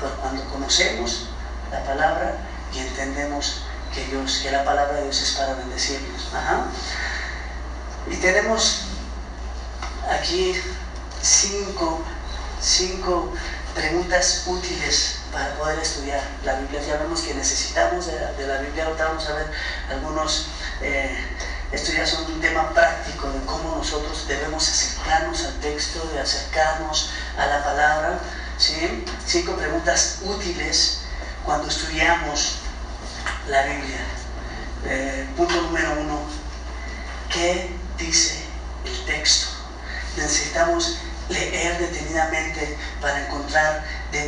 Pero cuando conocemos la palabra y entendemos que Dios, que la palabra de Dios es para bendecirnos. Y tenemos aquí cinco, cinco preguntas útiles para poder estudiar la Biblia. Ya vemos que necesitamos de, la Biblia, ahora vamos a ver algunos, eh, esto ya son un tema práctico de cómo nosotros debemos acercarnos al texto, de acercarnos a la palabra. ¿sí? Cinco preguntas útiles cuando estudiamos la Biblia. Eh, punto número uno, ¿qué dice el texto? Necesitamos leer detenidamente para encontrar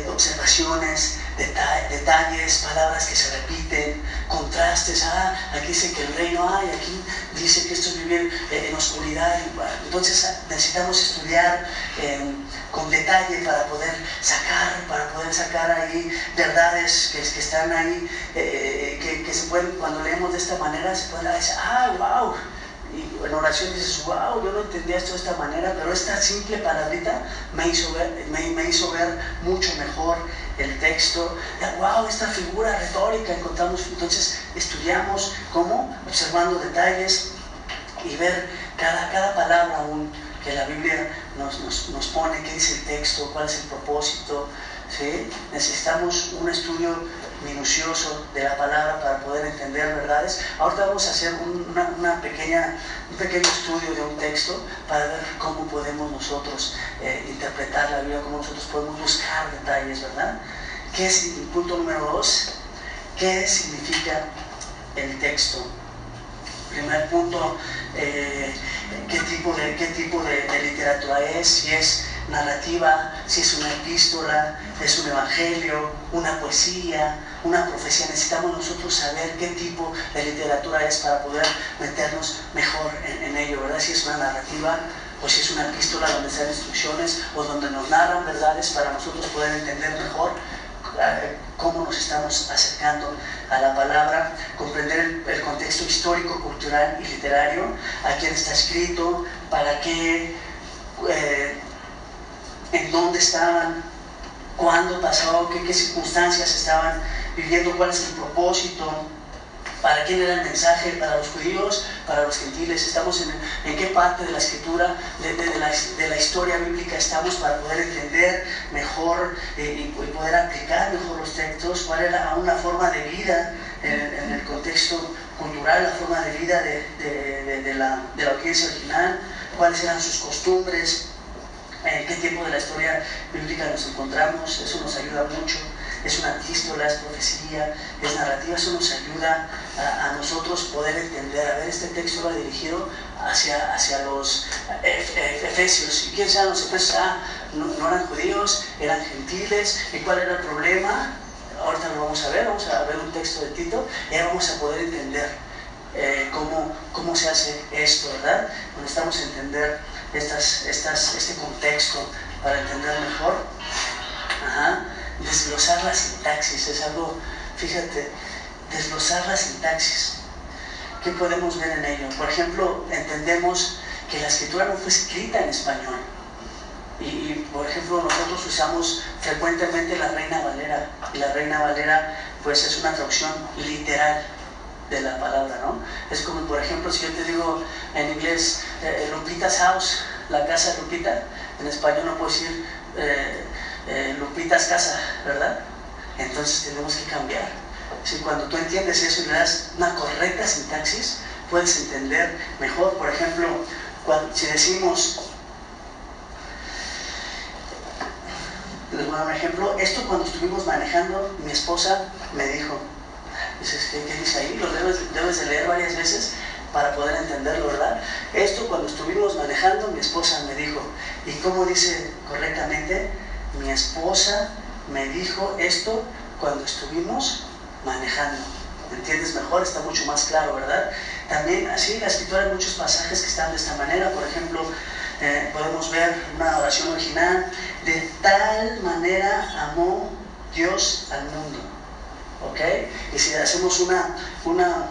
observaciones, detalles, palabras que se repiten, contrastes. Ah, aquí dice que el reino hay, aquí dice que esto es vivir eh, en oscuridad. Entonces ah, necesitamos estudiar em, con detalle para poder sacar, para poder sacar ahí verdades que, están ahí, eh, que, que, se pueden, cuando leemos de esta manera, se pueden decir, ah, wow y en oración dices, wow, yo no entendía esto de esta manera, pero esta simple palabrita me hizo ver, me, hizo ver mucho mejor el texto. wow, esta figura retórica encontramos, entonces estudiamos cómo, observando detalles y ver cada, cada palabra aún que la Biblia nos, nos, nos pone, qué dice el texto, cuál es el propósito. ¿sí? Necesitamos un estudio minucioso de la palabra para poder entender verdades. Ahorita vamos a hacer una, pequeña, un pequeño estudio de un texto para ver cómo podemos nosotros eh, interpretar la Biblia, cómo nosotros podemos buscar detalles, ¿verdad? ¿Qué es punto número dos? ¿Qué significa el texto? Primer punto, eh, ¿qué tipo, de, qué tipo de literatura es? Si es narrativa, si es una epístola, es un evangelio, una poesía, una profecía. Necesitamos nosotros saber qué tipo de literatura es para poder meternos mejor en, ello, ¿verdad? Si es una narrativa o si es una epístola donde se dan instrucciones o donde nos narran verdades para nosotros poder entender mejor eh, cómo nos estamos acercando a la palabra, comprender el, contexto histórico, cultural y literario, a quién está escrito, para qué, eh, en dónde estaban, cuándo pasó, qué, qué circunstancias estaban viviendo, cuál es el propósito, para quién era el mensaje, para los judíos, para los gentiles, estamos en, en qué parte de la escritura, de, la, de, la, historia bíblica estamos para poder entender mejor eh, y, poder aplicar mejor los textos, cuál era una forma de vida en, el contexto cultural, la forma de vida de, la, de la audiencia original, cuáles eran sus costumbres, en qué tiempo de la historia bíblica nos encontramos, eso nos ayuda mucho. Es una epístola, es profecía, es narrativa, eso nos ayuda a, nosotros poder entender. A ver, este texto va dirigido hacia, hacia los efesios. ¿Y quiénes eran los efesios? Ah, no, eran judíos, eran gentiles. ¿Y cuál era el problema? Ahorita lo vamos a ver, vamos a ver un texto de Tito y ahí vamos a poder entender eh, cómo, cómo se hace esto, ¿verdad? Necesitamos entender estas, estas, este contexto para entender mejor. Desglosar la sintaxis es algo, fíjate, desglosar la sintaxis. ¿Qué podemos ver en ello? Por ejemplo, entendemos que la escritura no fue escrita en español. Y, por ejemplo, nosotros usamos frecuentemente la Reina Valera. Y la Reina Valera, pues es una traducción literal de la palabra, ¿no? Es como, por ejemplo, si yo te digo en inglés, eh, Lupita's house, la casa de Lupita, en español no puedo decir eh, eh, Lupita's casa, ¿verdad? Entonces tenemos que cambiar. Si cuando tú entiendes eso y le das una correcta sintaxis, puedes entender mejor. Por ejemplo, si decimos, les voy a dar un ejemplo, esto cuando estuvimos manejando, mi esposa me dijo, Dices, ¿qué, dice ahí? Lo debes, debes de leer varias veces para poder entenderlo, ¿verdad? Esto cuando estuvimos manejando, mi esposa me dijo, ¿y cómo dice correctamente? Mi esposa me dijo esto cuando estuvimos manejando. ¿Me entiendes mejor? Está mucho más claro, ¿verdad? También así la escritura hay muchos pasajes que están de esta manera. Por ejemplo, eh, podemos ver una oración original. De tal manera amó Dios al mundo. ¿Ok? Y si hacemos una, una,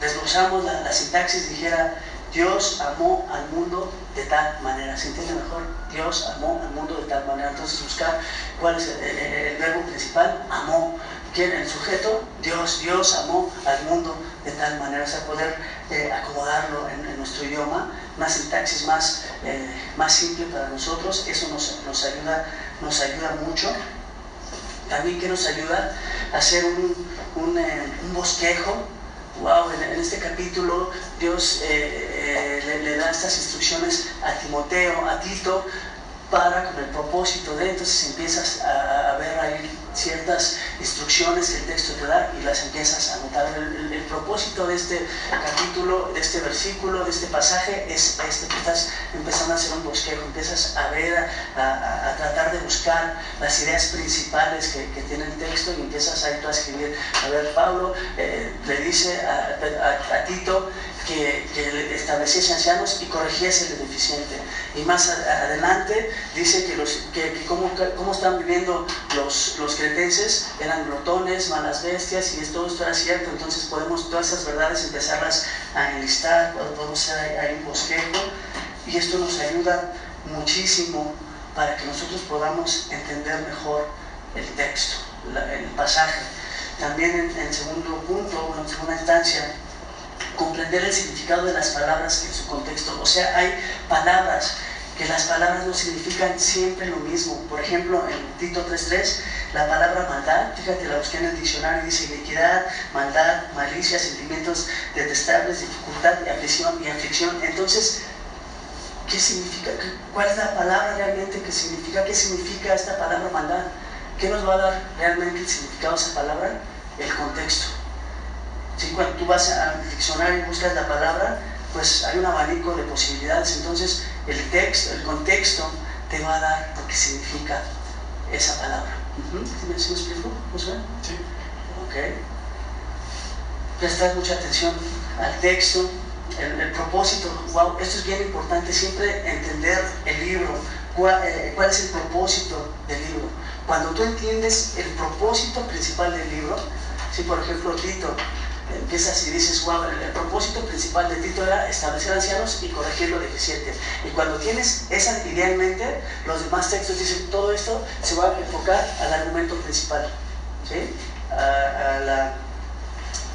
desglosamos la, la sintaxis, dijera, Dios amó al mundo de tal manera. ¿Se entiende mejor? Dios amó al mundo de tal manera. Entonces buscar cuál es el, verbo principal, amó. ¿Quién? El sujeto, Dios. Dios amó al mundo de tal manera. O sea, poder eh, acomodarlo en, nuestro idioma, una sintaxis más, eh, más simple para nosotros. Eso nos, nos, ayuda, nos ayuda mucho. También que nos ayuda a hacer un, un, eh, un bosquejo wow, en, este capítulo Dios eh, eh, le, da estas instrucciones a Timoteo, a Tito, para con el propósito de, entonces empiezas a, ver ahí ciertas instrucciones que el texto te da y las empiezas a notar. El, propósito de este capítulo, de este versículo, de este pasaje es este, que estás empezando a hacer un bosquejo, empiezas a ver, a, tratar de buscar las ideas principales que, tiene el texto y empiezas a ir a escribir. A ver, Pablo eh, le dice a Tito que, estableciese ancianos y corrigiese el deficiente. Y más adelante dice que, los, que, cómo, están viviendo los, los cretenses, eran glotones, malas bestias, y todo esto era cierto. Entonces podemos todas esas verdades empezarlas a enlistar, podemos hacer ahí un bosquejo, y esto nos ayuda muchísimo para que nosotros podamos entender mejor el texto, el pasaje. También en, en segundo punto, en segunda instancia, comprender el significado de las palabras en su contexto. O sea, hay palabras que las palabras no significan siempre lo mismo. Por ejemplo, en Tito 3.3, la palabra maldad, fíjate, la busqué en el diccionario, dice iniquidad, maldad, malicia, sentimientos detestables, dificultad y aflicción. Aflicción. Entonces, ¿qué significa? ¿Cuál es la palabra realmente que significa? ¿Qué significa esta palabra maldad? ¿Qué nos va a dar realmente el significado de esa palabra? El contexto. Cuando tú vas al diccionario y buscas la palabra, pues hay un abanico de posibilidades. Entonces, el texto, el contexto, te va a dar lo que significa esa palabra. ¿Sí me, explico, José? Sí. Ok. Prestar mucha atención al texto, el, propósito. Wow, esto es bien importante, siempre entender el libro. Cuál, eh, cuál es el propósito del libro? Cuando tú entiendes el propósito principal del libro, si por ejemplo Tito empiezas y dices, wow, el, propósito principal de Tito era establecer ancianos y corregir lo deficiente. Y cuando tienes esa idea en mente, los demás textos dicen, todo esto se va a enfocar al argumento principal, ¿sí? A,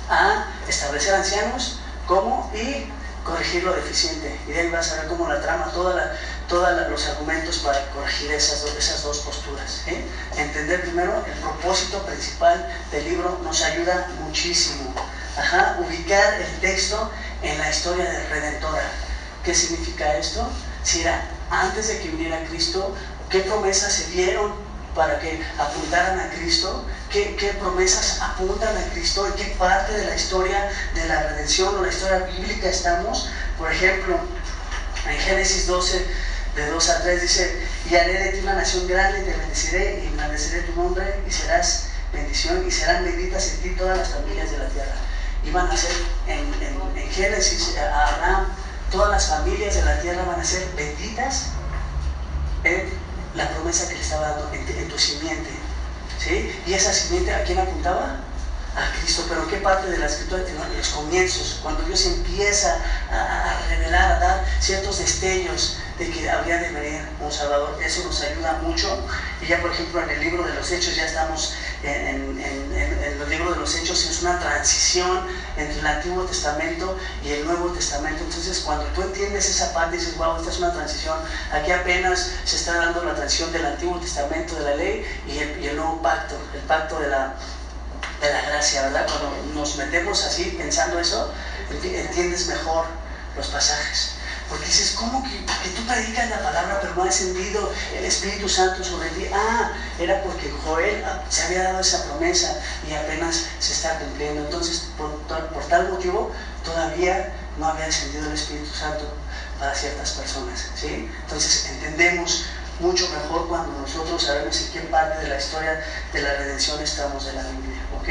a establecer ancianos, ¿cómo? Y corregir lo deficiente. Y de ahí vas a ver cómo la trama, todos los argumentos para corregir esas, esas dos posturas. Entender primero el propósito principal del libro nos ayuda muchísimo. Ajá, ubicar el texto en la historia de redentora. ¿Qué significa esto? Si era antes de que viniera Cristo, ¿qué promesas se dieron para que apuntaran a Cristo? ¿Qué, ¿Qué, promesas apuntan a Cristo? ¿En qué parte de la historia de la redención o la historia bíblica estamos? Por ejemplo, en Génesis 12, de 2 a 3 dice, y haré de ti una nación grande, te bendeciré, y engrandeceré tu nombre, y serás bendición, y serán benditas en ti todas las familias de la tierra iban a ser en, Génesis, a Abraham, todas las familias de la tierra van a ser benditas en la promesa que le estaba dando en, tu simiente. ¿sí? Y esa simiente, ¿a quién apuntaba? a Cristo, pero ¿qué parte de la escritura? En los comienzos, cuando Dios empieza a, a, revelar, a dar ciertos destellos de que habría de venir un Salvador, eso nos ayuda mucho. Y ya, por ejemplo, en el libro de los Hechos ya estamos en, el libro de los Hechos es una transición entre el Antiguo Testamento y el Nuevo Testamento. Entonces, cuando tú entiendes esa parte, dices, wow, esta es una transición. Aquí apenas se está dando la transición del Antiguo Testamento de la ley y el, nuevo pacto, el pacto de la, de la gracia, ¿verdad? Cuando nos metemos así pensando eso, entiendes mejor los pasajes. Porque dices, ¿cómo que, tú predicas la palabra pero no ha descendido el Espíritu Santo sobre ti? Ah, era porque Joel se había dado esa promesa y apenas se está cumpliendo. Entonces, por, tal motivo, todavía no había descendido el Espíritu Santo para ciertas personas. ¿sí? Entonces, entendemos mucho mejor cuando nosotros sabemos en qué parte de la historia de la redención estamos de la Biblia. ¿Ok?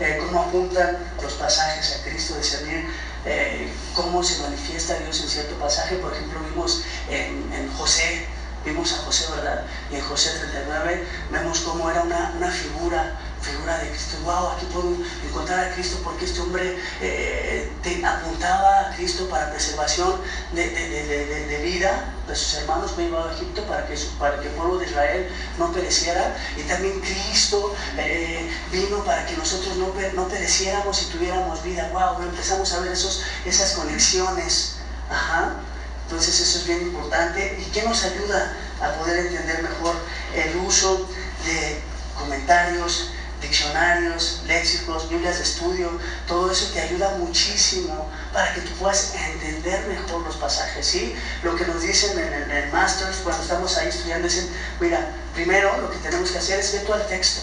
Eh, cómo apuntan los pasajes a Cristo, discernir eh, cómo se manifiesta Dios en cierto pasaje. Por ejemplo, vimos en, José, vimos a José, ¿verdad? Y en José 39 vemos cómo era una, figura figura de Cristo. Wow, aquí puedo encontrar a Cristo porque este hombre eh, te apuntaba a Cristo para preservación de, vida de sus hermanos. Fue llevado a Egipto para que, para que el pueblo de Israel no pereciera. Y también Cristo eh, vino para que nosotros no, no pereciéramos y tuviéramos vida. Wow, empezamos a ver esos, esas conexiones. Ajá. Entonces eso es bien importante. ¿Y qué nos ayuda a poder entender mejor el uso de comentarios, diccionarios, léxicos, Biblias de estudio, todo eso te ayuda muchísimo para que tú puedas entender mejor los pasajes, ¿sí? Lo que nos dicen en el, Masters cuando estamos ahí estudiando, dicen, mira, primero lo que tenemos que hacer es ver todo el texto,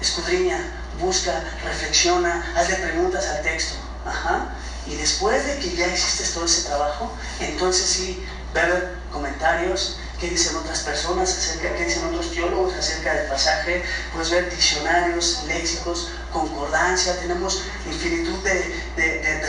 escudriña, busca, reflexiona, hazle preguntas al texto, ajá, y después de que ya hiciste todo ese trabajo, entonces sí, ver comentarios, qué dicen otras personas acerca, qué dicen otros teólogos acerca del pasaje, puedes ver diccionarios, léxicos, concordancia, tenemos infinitud de,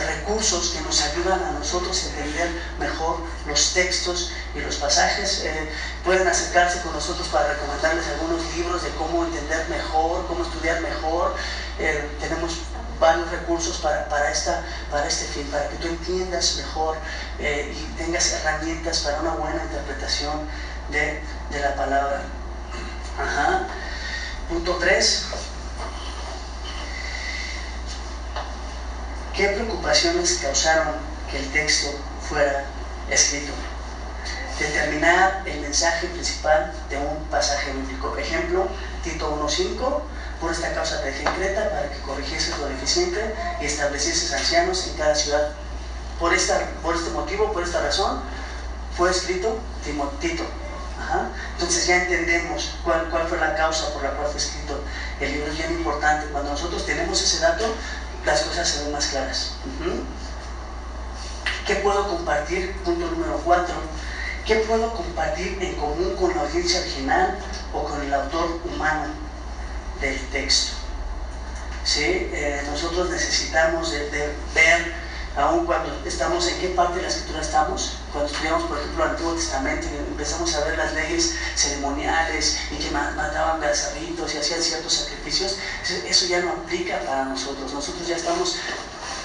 recursos que nos ayudan a nosotros a entender mejor los textos y los pasajes. Eh, pueden acercarse con nosotros para recomendarles algunos libros de cómo entender mejor, cómo estudiar mejor. Eh, tenemos varios recursos para, para, esta, para este fin, para que tú entiendas mejor eh, y tengas herramientas para una buena interpretación de, de la palabra. Ajá. Punto 3. ¿Qué preocupaciones causaron que el texto fuera escrito? Determinar el mensaje principal de un pasaje bíblico. Ejemplo, Tito 1.5 por esta causa te dejé en Creta para que corrigieses lo deficiente y establecieses ancianos en cada ciudad. Por, esta, por este motivo, por esta razón, fue escrito Timotito. Entonces ya entendemos cuál, cuál fue la causa por la cual fue escrito el libro. Es bien importante. Cuando nosotros tenemos ese dato, las cosas se ven más claras. ¿Qué puedo compartir? Punto número cuatro. ¿Qué puedo compartir en común con la audiencia original o con el autor humano? Del texto. ¿Sí? Eh, nosotros necesitamos de, ver, aún cuando estamos en qué parte de la escritura estamos, cuando estudiamos, por ejemplo, el Antiguo Testamento y empezamos a ver las leyes ceremoniales y que mataban becerritos y hacían ciertos sacrificios, eso ya no aplica para nosotros. Nosotros ya estamos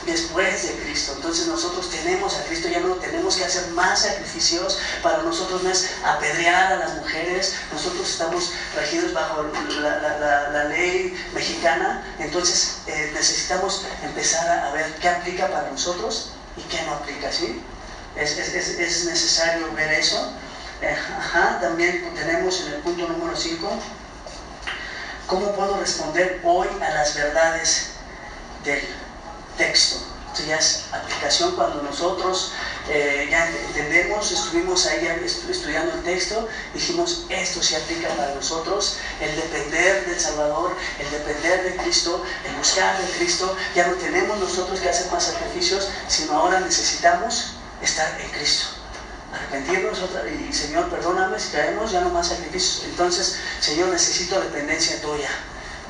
después de Cristo. Entonces nosotros tenemos a Cristo, ya no tenemos que hacer más sacrificios, para nosotros no es apedrear a las mujeres, nosotros estamos regidos bajo la, ley mexicana, entonces eh, necesitamos empezar a, ver qué aplica para nosotros y qué no aplica, ¿sí? Es, es, necesario ver eso. Eh, ajá, también tenemos en el punto número 5, ¿cómo puedo responder hoy a las verdades del texto. Esto ya es aplicación cuando nosotros eh, ya entendemos, estuvimos ahí estudiando el texto, dijimos, esto se aplica para nosotros, el depender del Salvador, el depender de Cristo, el buscar de Cristo, ya no tenemos nosotros que hacer más sacrificios, sino ahora necesitamos estar en Cristo arrepentirnos otra, y Señor, perdóname si caemos, ya no más sacrificios. Entonces, Señor, necesito dependencia tuya.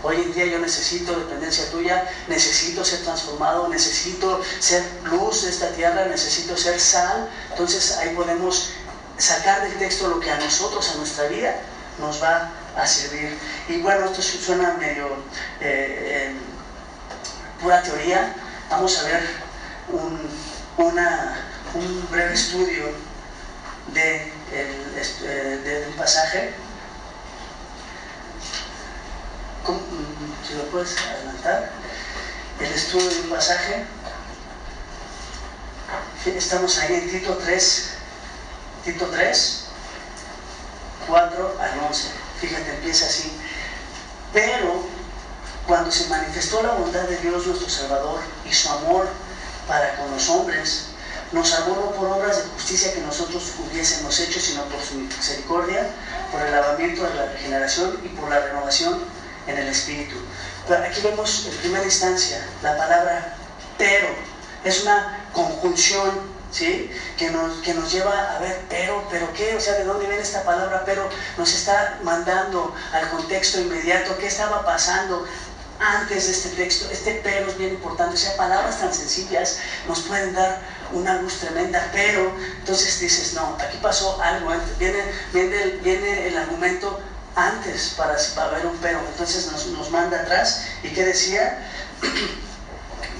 Hoy en día yo necesito dependencia tuya, necesito ser transformado, necesito ser luz de esta tierra, necesito ser sal. Entonces ahí podemos sacar del texto lo que a nosotros, a nuestra vida, nos va a servir. Y bueno, esto suena medio eh, pura teoría. Vamos a ver un, un breve estudio de, eh, de un pasaje si lo puedes adelantar, el estudio de un pasaje. Estamos ahí en Tito 3, Tito 3, 4 al 11. Fíjate, empieza así. Pero cuando se manifestó la bondad de Dios nuestro Salvador y su amor para con los hombres, nos salvó no por obras de justicia que nosotros hubiésemos hecho, sino por su misericordia, por el lavamiento de la regeneración y por la renovación en el Espíritu. Aquí vemos en primera instancia la palabra pero. Es una conjunción ¿sí? que, nos, que nos lleva a ver, pero, pero qué, o sea, de dónde viene esta palabra, pero nos está mandando al contexto inmediato, qué estaba pasando antes de este texto. Este pero es bien importante, o sea, palabras tan sencillas nos pueden dar una luz tremenda, pero entonces dices, no, aquí pasó algo, viene, viene, viene el argumento antes para, para ver un pero. Entonces nos, nos manda atrás. ¿Y qué decía?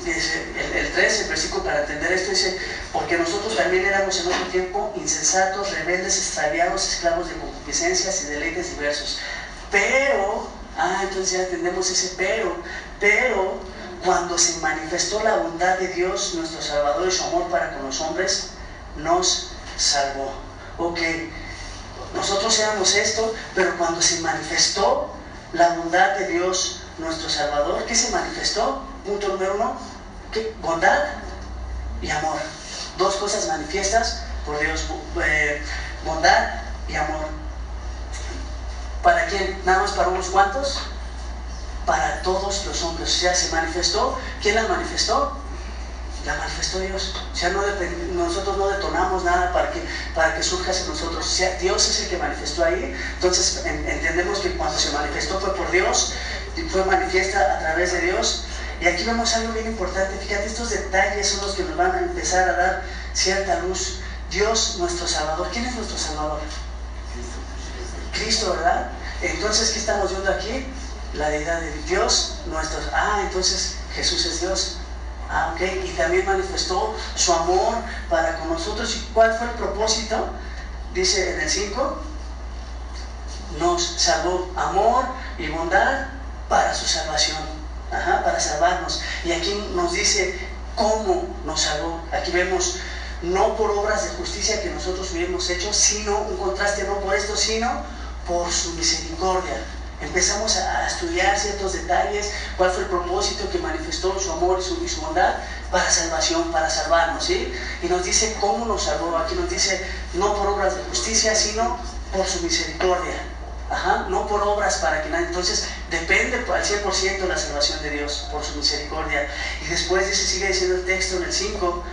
dice, el, el 13, el versículo para entender esto dice, porque nosotros también éramos en otro tiempo insensatos, rebeldes, extraviados, esclavos de concupiscencias y deleites diversos. Pero, ah, entonces ya entendemos ese pero, pero cuando se manifestó la bondad de Dios, nuestro Salvador y su amor para con los hombres, nos salvó. Ok, nosotros éramos esto, pero cuando se manifestó la bondad de Dios, nuestro Salvador, ¿qué se manifestó? Punto número uno, ¿qué? bondad y amor. Dos cosas manifiestas por Dios, eh, bondad y amor. ¿Para quién? Nada más para unos cuantos. Para todos los hombres. O sea, se manifestó. ¿Quién la manifestó? La manifestó Dios. Sea, no nosotros no detonamos nada para que, para que surja en nosotros. Dios es el que manifestó ahí. Entonces entendemos que cuando se manifestó fue por Dios, fue manifiesta a través de Dios. Y aquí vemos algo bien importante. Fíjate, estos detalles son los que nos van a empezar a dar cierta luz. Dios, nuestro Salvador. ¿Quién es nuestro Salvador? Cristo, ¿verdad? Entonces, ¿qué estamos viendo aquí? La deidad de Dios, nuestros. Ah, entonces Jesús es Dios. Ah, ok. Y también manifestó su amor para con nosotros. ¿Y cuál fue el propósito? Dice en el 5, nos salvó amor y bondad para su salvación, para salvarnos. Y aquí nos dice cómo nos salvó. Aquí vemos no por obras de justicia que nosotros hubiéramos hecho, sino un contraste no por esto, sino por su misericordia. Empezamos a, estudiar ciertos detalles, cuál fue el propósito que manifestó su amor y su, y bondad para salvación, para salvarnos, ¿sí? Y nos dice cómo nos salvó. Aquí nos dice no por obras de justicia, sino por su misericordia. Ajá, no por obras para que nadie. Entonces, depende al 100% la salvación de Dios, por su misericordia. Y después dice, sigue diciendo el texto en el 5,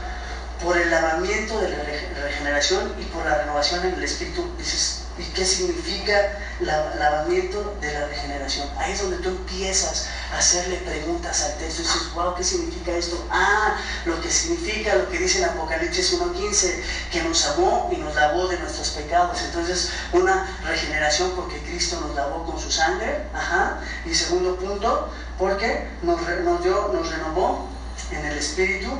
por el lavamiento de la regeneración y por la renovación en el Espíritu. Dices, ¿y qué significa el lavamiento de la regeneración? Ahí es donde tú empiezas a hacerle preguntas al texto y dices, wow, ¿qué significa esto? Ah, lo que significa lo que dice en Apocalipsis 1.15, que nos amó y nos lavó de nuestros pecados. Entonces, una regeneración porque Cristo nos lavó con su sangre. Ajá. Y segundo punto, porque nos, nos, dio, nos renovó en el Espíritu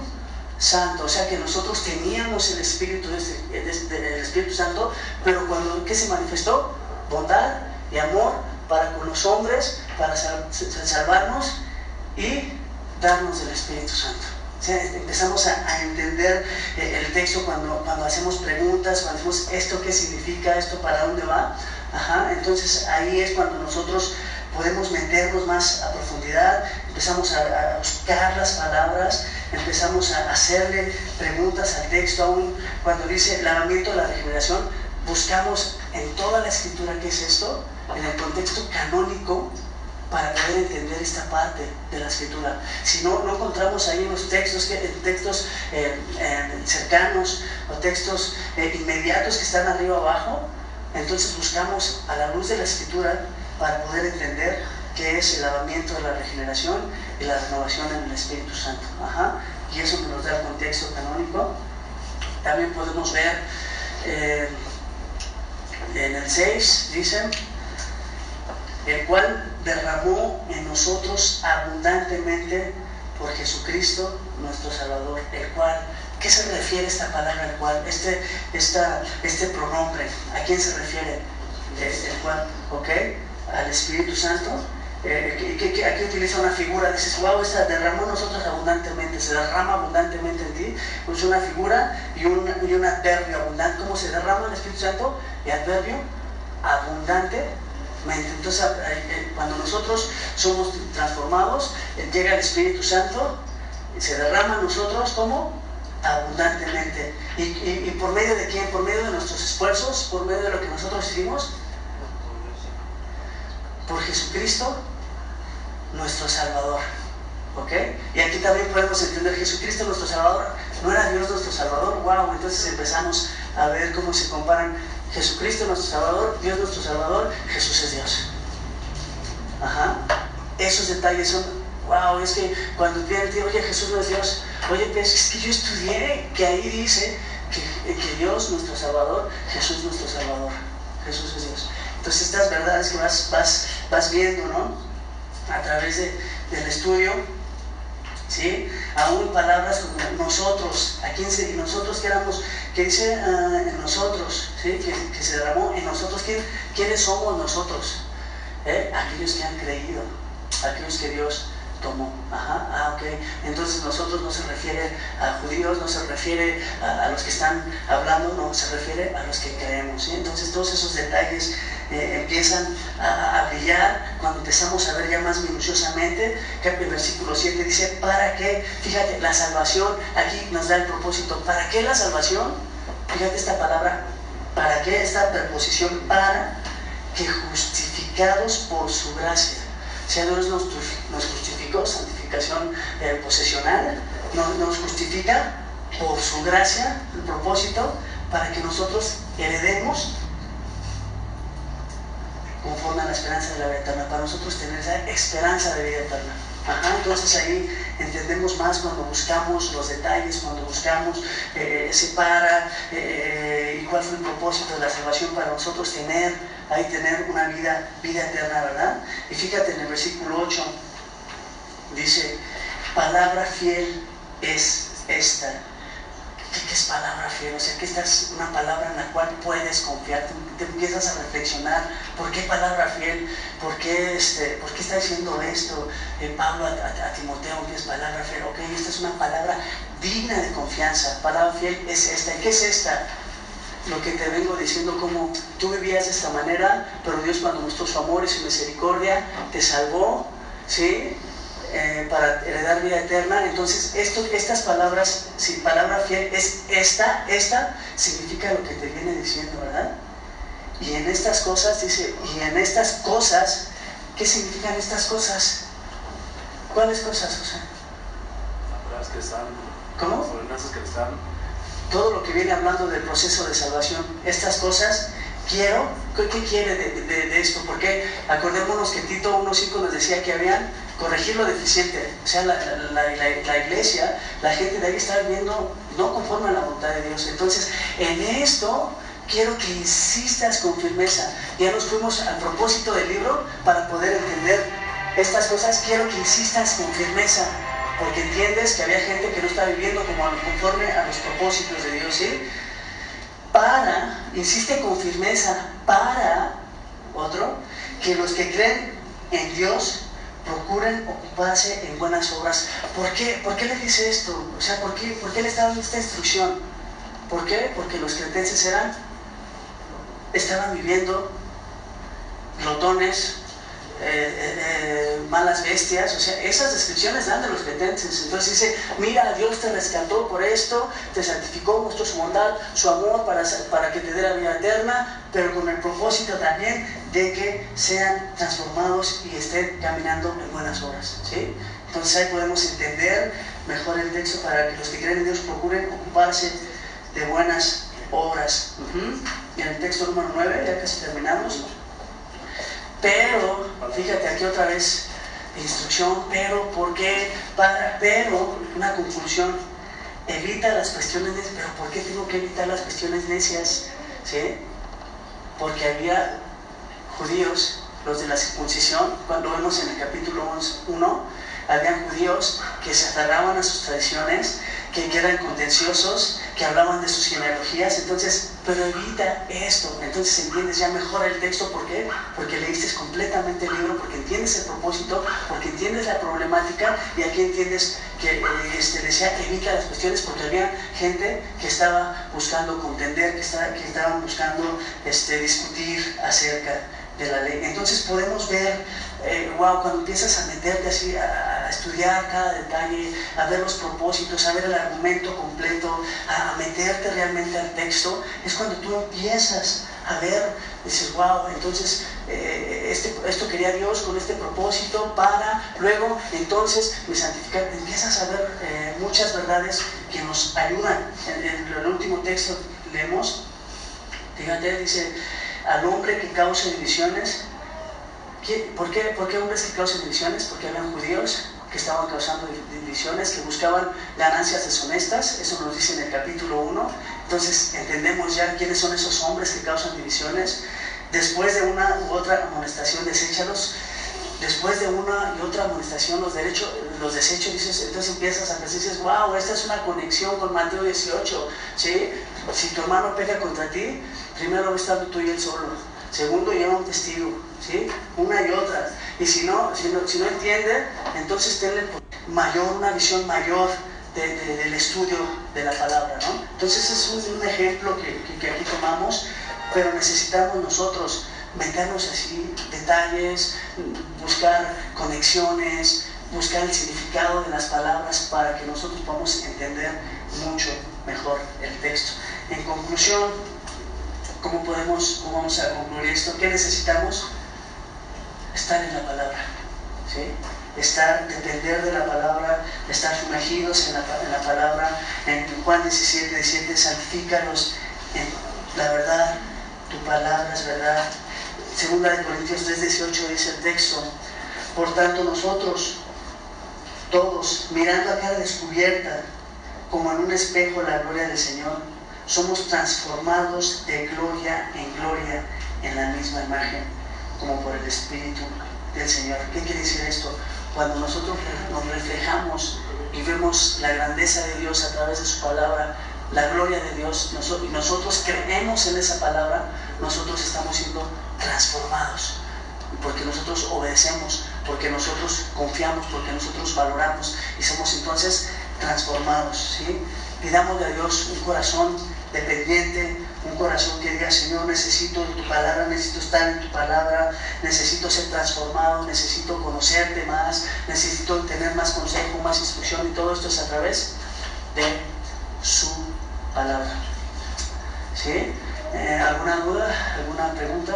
Santo, o sea que nosotros teníamos el Espíritu, del Santo, pero cuando ¿qué se manifestó? Bondad y amor para con los hombres, para salvarnos y darnos el Espíritu Santo. O sea, empezamos a, entender eh, el texto cuando, cuando hacemos preguntas, cuando decimos esto qué significa, esto para dónde va. Ajá, entonces ahí es cuando nosotros podemos meternos más a profundidad, empezamos a, buscar las palabras empezamos a hacerle preguntas al texto aún cuando dice lavamiento de la regeneración, buscamos en toda la escritura qué es esto, en el contexto canónico, para poder entender esta parte de la escritura. Si no, no encontramos ahí los textos, que, textos eh, eh, cercanos o textos eh, inmediatos que están arriba abajo, entonces buscamos a la luz de la escritura para poder entender que es el lavamiento de la regeneración y la renovación en el Espíritu Santo. Y eso nos da el contexto canónico. También podemos ver eh, en el 6, dicen, el cual derramó en nosotros abundantemente por Jesucristo nuestro Salvador, el cual, ¿qué se refiere esta palabra, el cual? Este, esta, este pronombre, ¿a quién se refiere? El cual, ¿ok? Al Espíritu Santo eh, que, aquí utiliza una figura, dices, wow, esa derramó nosotros abundantemente, se derrama abundantemente en ti, pues una figura y un, y un adverbio abundante, ¿cómo se derrama el Espíritu Santo? Y adverbio abundantemente. Entonces, eh, eh, cuando nosotros somos transformados, llega el Espíritu Santo, y se derrama nosotros como abundantemente. ¿Y, ¿Y, por medio de quién? Por medio de nuestros esfuerzos, por medio de lo que nosotros hicimos por Jesucristo, nuestro Salvador. ¿Ok? Y aquí también podemos entender Jesucristo nuestro Salvador. ¿No era Dios nuestro Salvador? ¡Wow! Entonces empezamos a ver cómo se comparan Jesucristo nuestro Salvador, Dios nuestro Salvador, Jesús es Dios. Ajá. Esos detalles son, wow, es que cuando el oye, Jesús no es Dios. Oye, pues es que yo estudié que ahí dice que, que Dios nuestro Salvador, Jesús nuestro Salvador. Jesús es Dios. Entonces estas verdades que vas, vas, vas viendo, ¿no? A través del estudio, ¿sí? Aún palabras como nosotros, a quién se, nosotros que éramos, que dice en nosotros, ¿sí? Que, se derramó en nosotros, ¿quién, ¿quiénes somos nosotros? ¿Eh? Aquellos que han creído, aquellos que Dios tomó. Ajá, ah, ok. Entonces nosotros no se refiere a judíos, no se refiere a, los que están hablando, no, se refiere a los que creemos. ¿sí? Entonces todos esos detalles eh, empiezan a, brillar cuando empezamos a ver ya más minuciosamente, que el versículo 7 dice, ¿para qué? Fíjate, la salvación, aquí nos da el propósito, ¿para qué la salvación? Fíjate esta palabra, ¿para qué esta preposición? Para que justificados por su gracia. Sea, Dios nos, justificó, santificación eh, posesional, nos, nos justifica por su gracia, el propósito, para que nosotros heredemos conforme la esperanza de la vida eterna, para nosotros tener esa esperanza de vida eterna. entonces ahí entendemos más cuando buscamos los detalles, cuando buscamos eh, ese para eh, y cuál fue el propósito de la salvación para nosotros tener, ahí tener una vida, vida eterna, ¿verdad? Y fíjate en el versículo 8, dice, palabra fiel es esta ¿Qué, es palabra fiel? O sea, que esta es una palabra en la cual puedes confiar. Te, empiezas a reflexionar, ¿por qué palabra fiel? ¿Por qué, este, ¿por qué está diciendo esto eh, Pablo a, Timoteo que es palabra fiel? Ok, esta es una palabra digna de confianza. Palabra fiel es esta. ¿Y qué es esta? Lo que te vengo diciendo, como tú vivías de esta manera, pero Dios cuando mostró su amor y su misericordia, te salvó, ¿sí? Eh, para heredar vida eterna. Entonces, esto, estas palabras, si palabra fiel es esta, esta significa lo que te viene diciendo, ¿verdad? Y en estas cosas, dice, y en estas cosas, ¿qué significan estas cosas? ¿Cuáles cosas, José? Las que están. ¿Cómo? que están. Todo lo que viene hablando del proceso de salvación, estas cosas quiero, ¿qué, quiere de, de, esto? Porque acordémonos que Tito 1.5 nos decía que habían corregir lo deficiente. O sea, la, la, iglesia, la gente de ahí está viviendo no conforme a la voluntad de Dios. Entonces, en esto quiero que insistas con firmeza. Ya nos fuimos al propósito del libro para poder entender estas cosas. Quiero que insistas con firmeza, porque entiendes que había gente que no está viviendo como conforme a los propósitos de Dios. ¿sí? Para, insiste con firmeza, para, otro, que los que creen en Dios procuren ocuparse en buenas obras. ¿Por qué? ¿Por qué le dice esto? O sea, ¿por qué, ¿por qué le está dando esta instrucción? ¿Por qué? Porque los cretenses eran, estaban viviendo glotones, eh, eh, malas bestias, o sea, esas descripciones dan de los cretenses. Entonces dice, mira, Dios te rescató por esto, te santificó, mostró su bondad, su amor para, para que te dé la vida eterna, pero con el propósito también de que sean transformados y estén caminando en buenas obras. ¿sí? Entonces ahí podemos entender mejor el texto para que los que creen en Dios procuren ocuparse de buenas obras. Y en el texto número 9, ya casi terminamos. Pero, fíjate aquí otra vez, instrucción, pero, ¿por qué? Para, pero, una conclusión, evita las cuestiones necias, pero ¿por qué tengo que evitar las cuestiones necias? ¿Sí? Porque había judíos, los de la circuncisión, cuando vemos en el capítulo 1, había judíos que se aferraban a sus tradiciones, que, eran contenciosos, que hablaban de sus genealogías, entonces, pero evita esto, entonces entiendes ya mejor el texto, ¿por qué? Porque leíste completamente el libro, porque entiendes el propósito, porque entiendes la problemática y aquí entiendes que eh, este, decía evita las cuestiones porque había gente que estaba buscando contender, que, estaba, que estaban buscando este, discutir acerca de la ley. Entonces podemos ver, wow, eh, cuando empiezas a meterte así, a, estudiar cada detalle, a ver los propósitos, a ver el argumento completo, a, meterte realmente al texto, es cuando tú empiezas a ver, dices, wow, entonces eh, este, esto quería Dios con este propósito para luego entonces me santificar. Empiezas a ver eh, muchas verdades que nos ayudan. En, en el último texto leemos, fíjate, dice, al hombre que cause divisiones. ¿Por qué, ¿Por qué hombres que causen divisiones? Porque habían judíos que estaban causando divisiones, que buscaban ganancias deshonestas, eso nos dice en el capítulo 1. Entonces entendemos ya quiénes son esos hombres que causan divisiones. Después de una u otra amonestación, deséchalos. Después de una y otra amonestación, los, derechos, los desechos, dices, entonces empiezas a pensar, dices, wow, esta es una conexión con Mateo 18. ¿sí? Si tu hermano peca contra ti, primero estando tú y él solo. Segundo, lleva un testigo. ¿sí? Una y otra. Y si no, si no, si no entiende, entonces tenle mayor, una visión mayor del estudio de la palabra. ¿no? Entonces es un, ejemplo que, que, aquí tomamos, pero necesitamos nosotros meternos así, detalles, buscar conexiones, buscar el significado de las palabras para que nosotros podamos entender mucho mejor el texto. En conclusión, ¿cómo podemos, cómo vamos a concluir esto? ¿Qué necesitamos? Estar en la palabra. ¿sí? estar, depender de la palabra, estar sumergidos en la, en la palabra. En Juan 17, 17, santifícalos en la verdad, tu palabra es verdad. Segunda de Corintios 3, 18 dice el texto, por tanto nosotros, todos, mirando a cara descubierta, como en un espejo la gloria del Señor, somos transformados de gloria en gloria en la misma imagen, como por el Espíritu del Señor. ¿Qué quiere decir esto? cuando nosotros nos reflejamos y vemos la grandeza de Dios a través de su palabra, la gloria de Dios, y nosotros creemos en esa palabra, nosotros estamos siendo transformados. Porque nosotros obedecemos, porque nosotros confiamos, porque nosotros valoramos y somos entonces transformados. ¿sí? Pidamos a Dios un corazón dependiente, un corazón que diga, Señor, necesito tu palabra, necesito estar en tu palabra, necesito ser transformado, necesito conocerte más, necesito tener más consejo, más instrucción y todo esto es a través de su palabra. ¿Sí? Eh, ¿Alguna duda? ¿Alguna pregunta?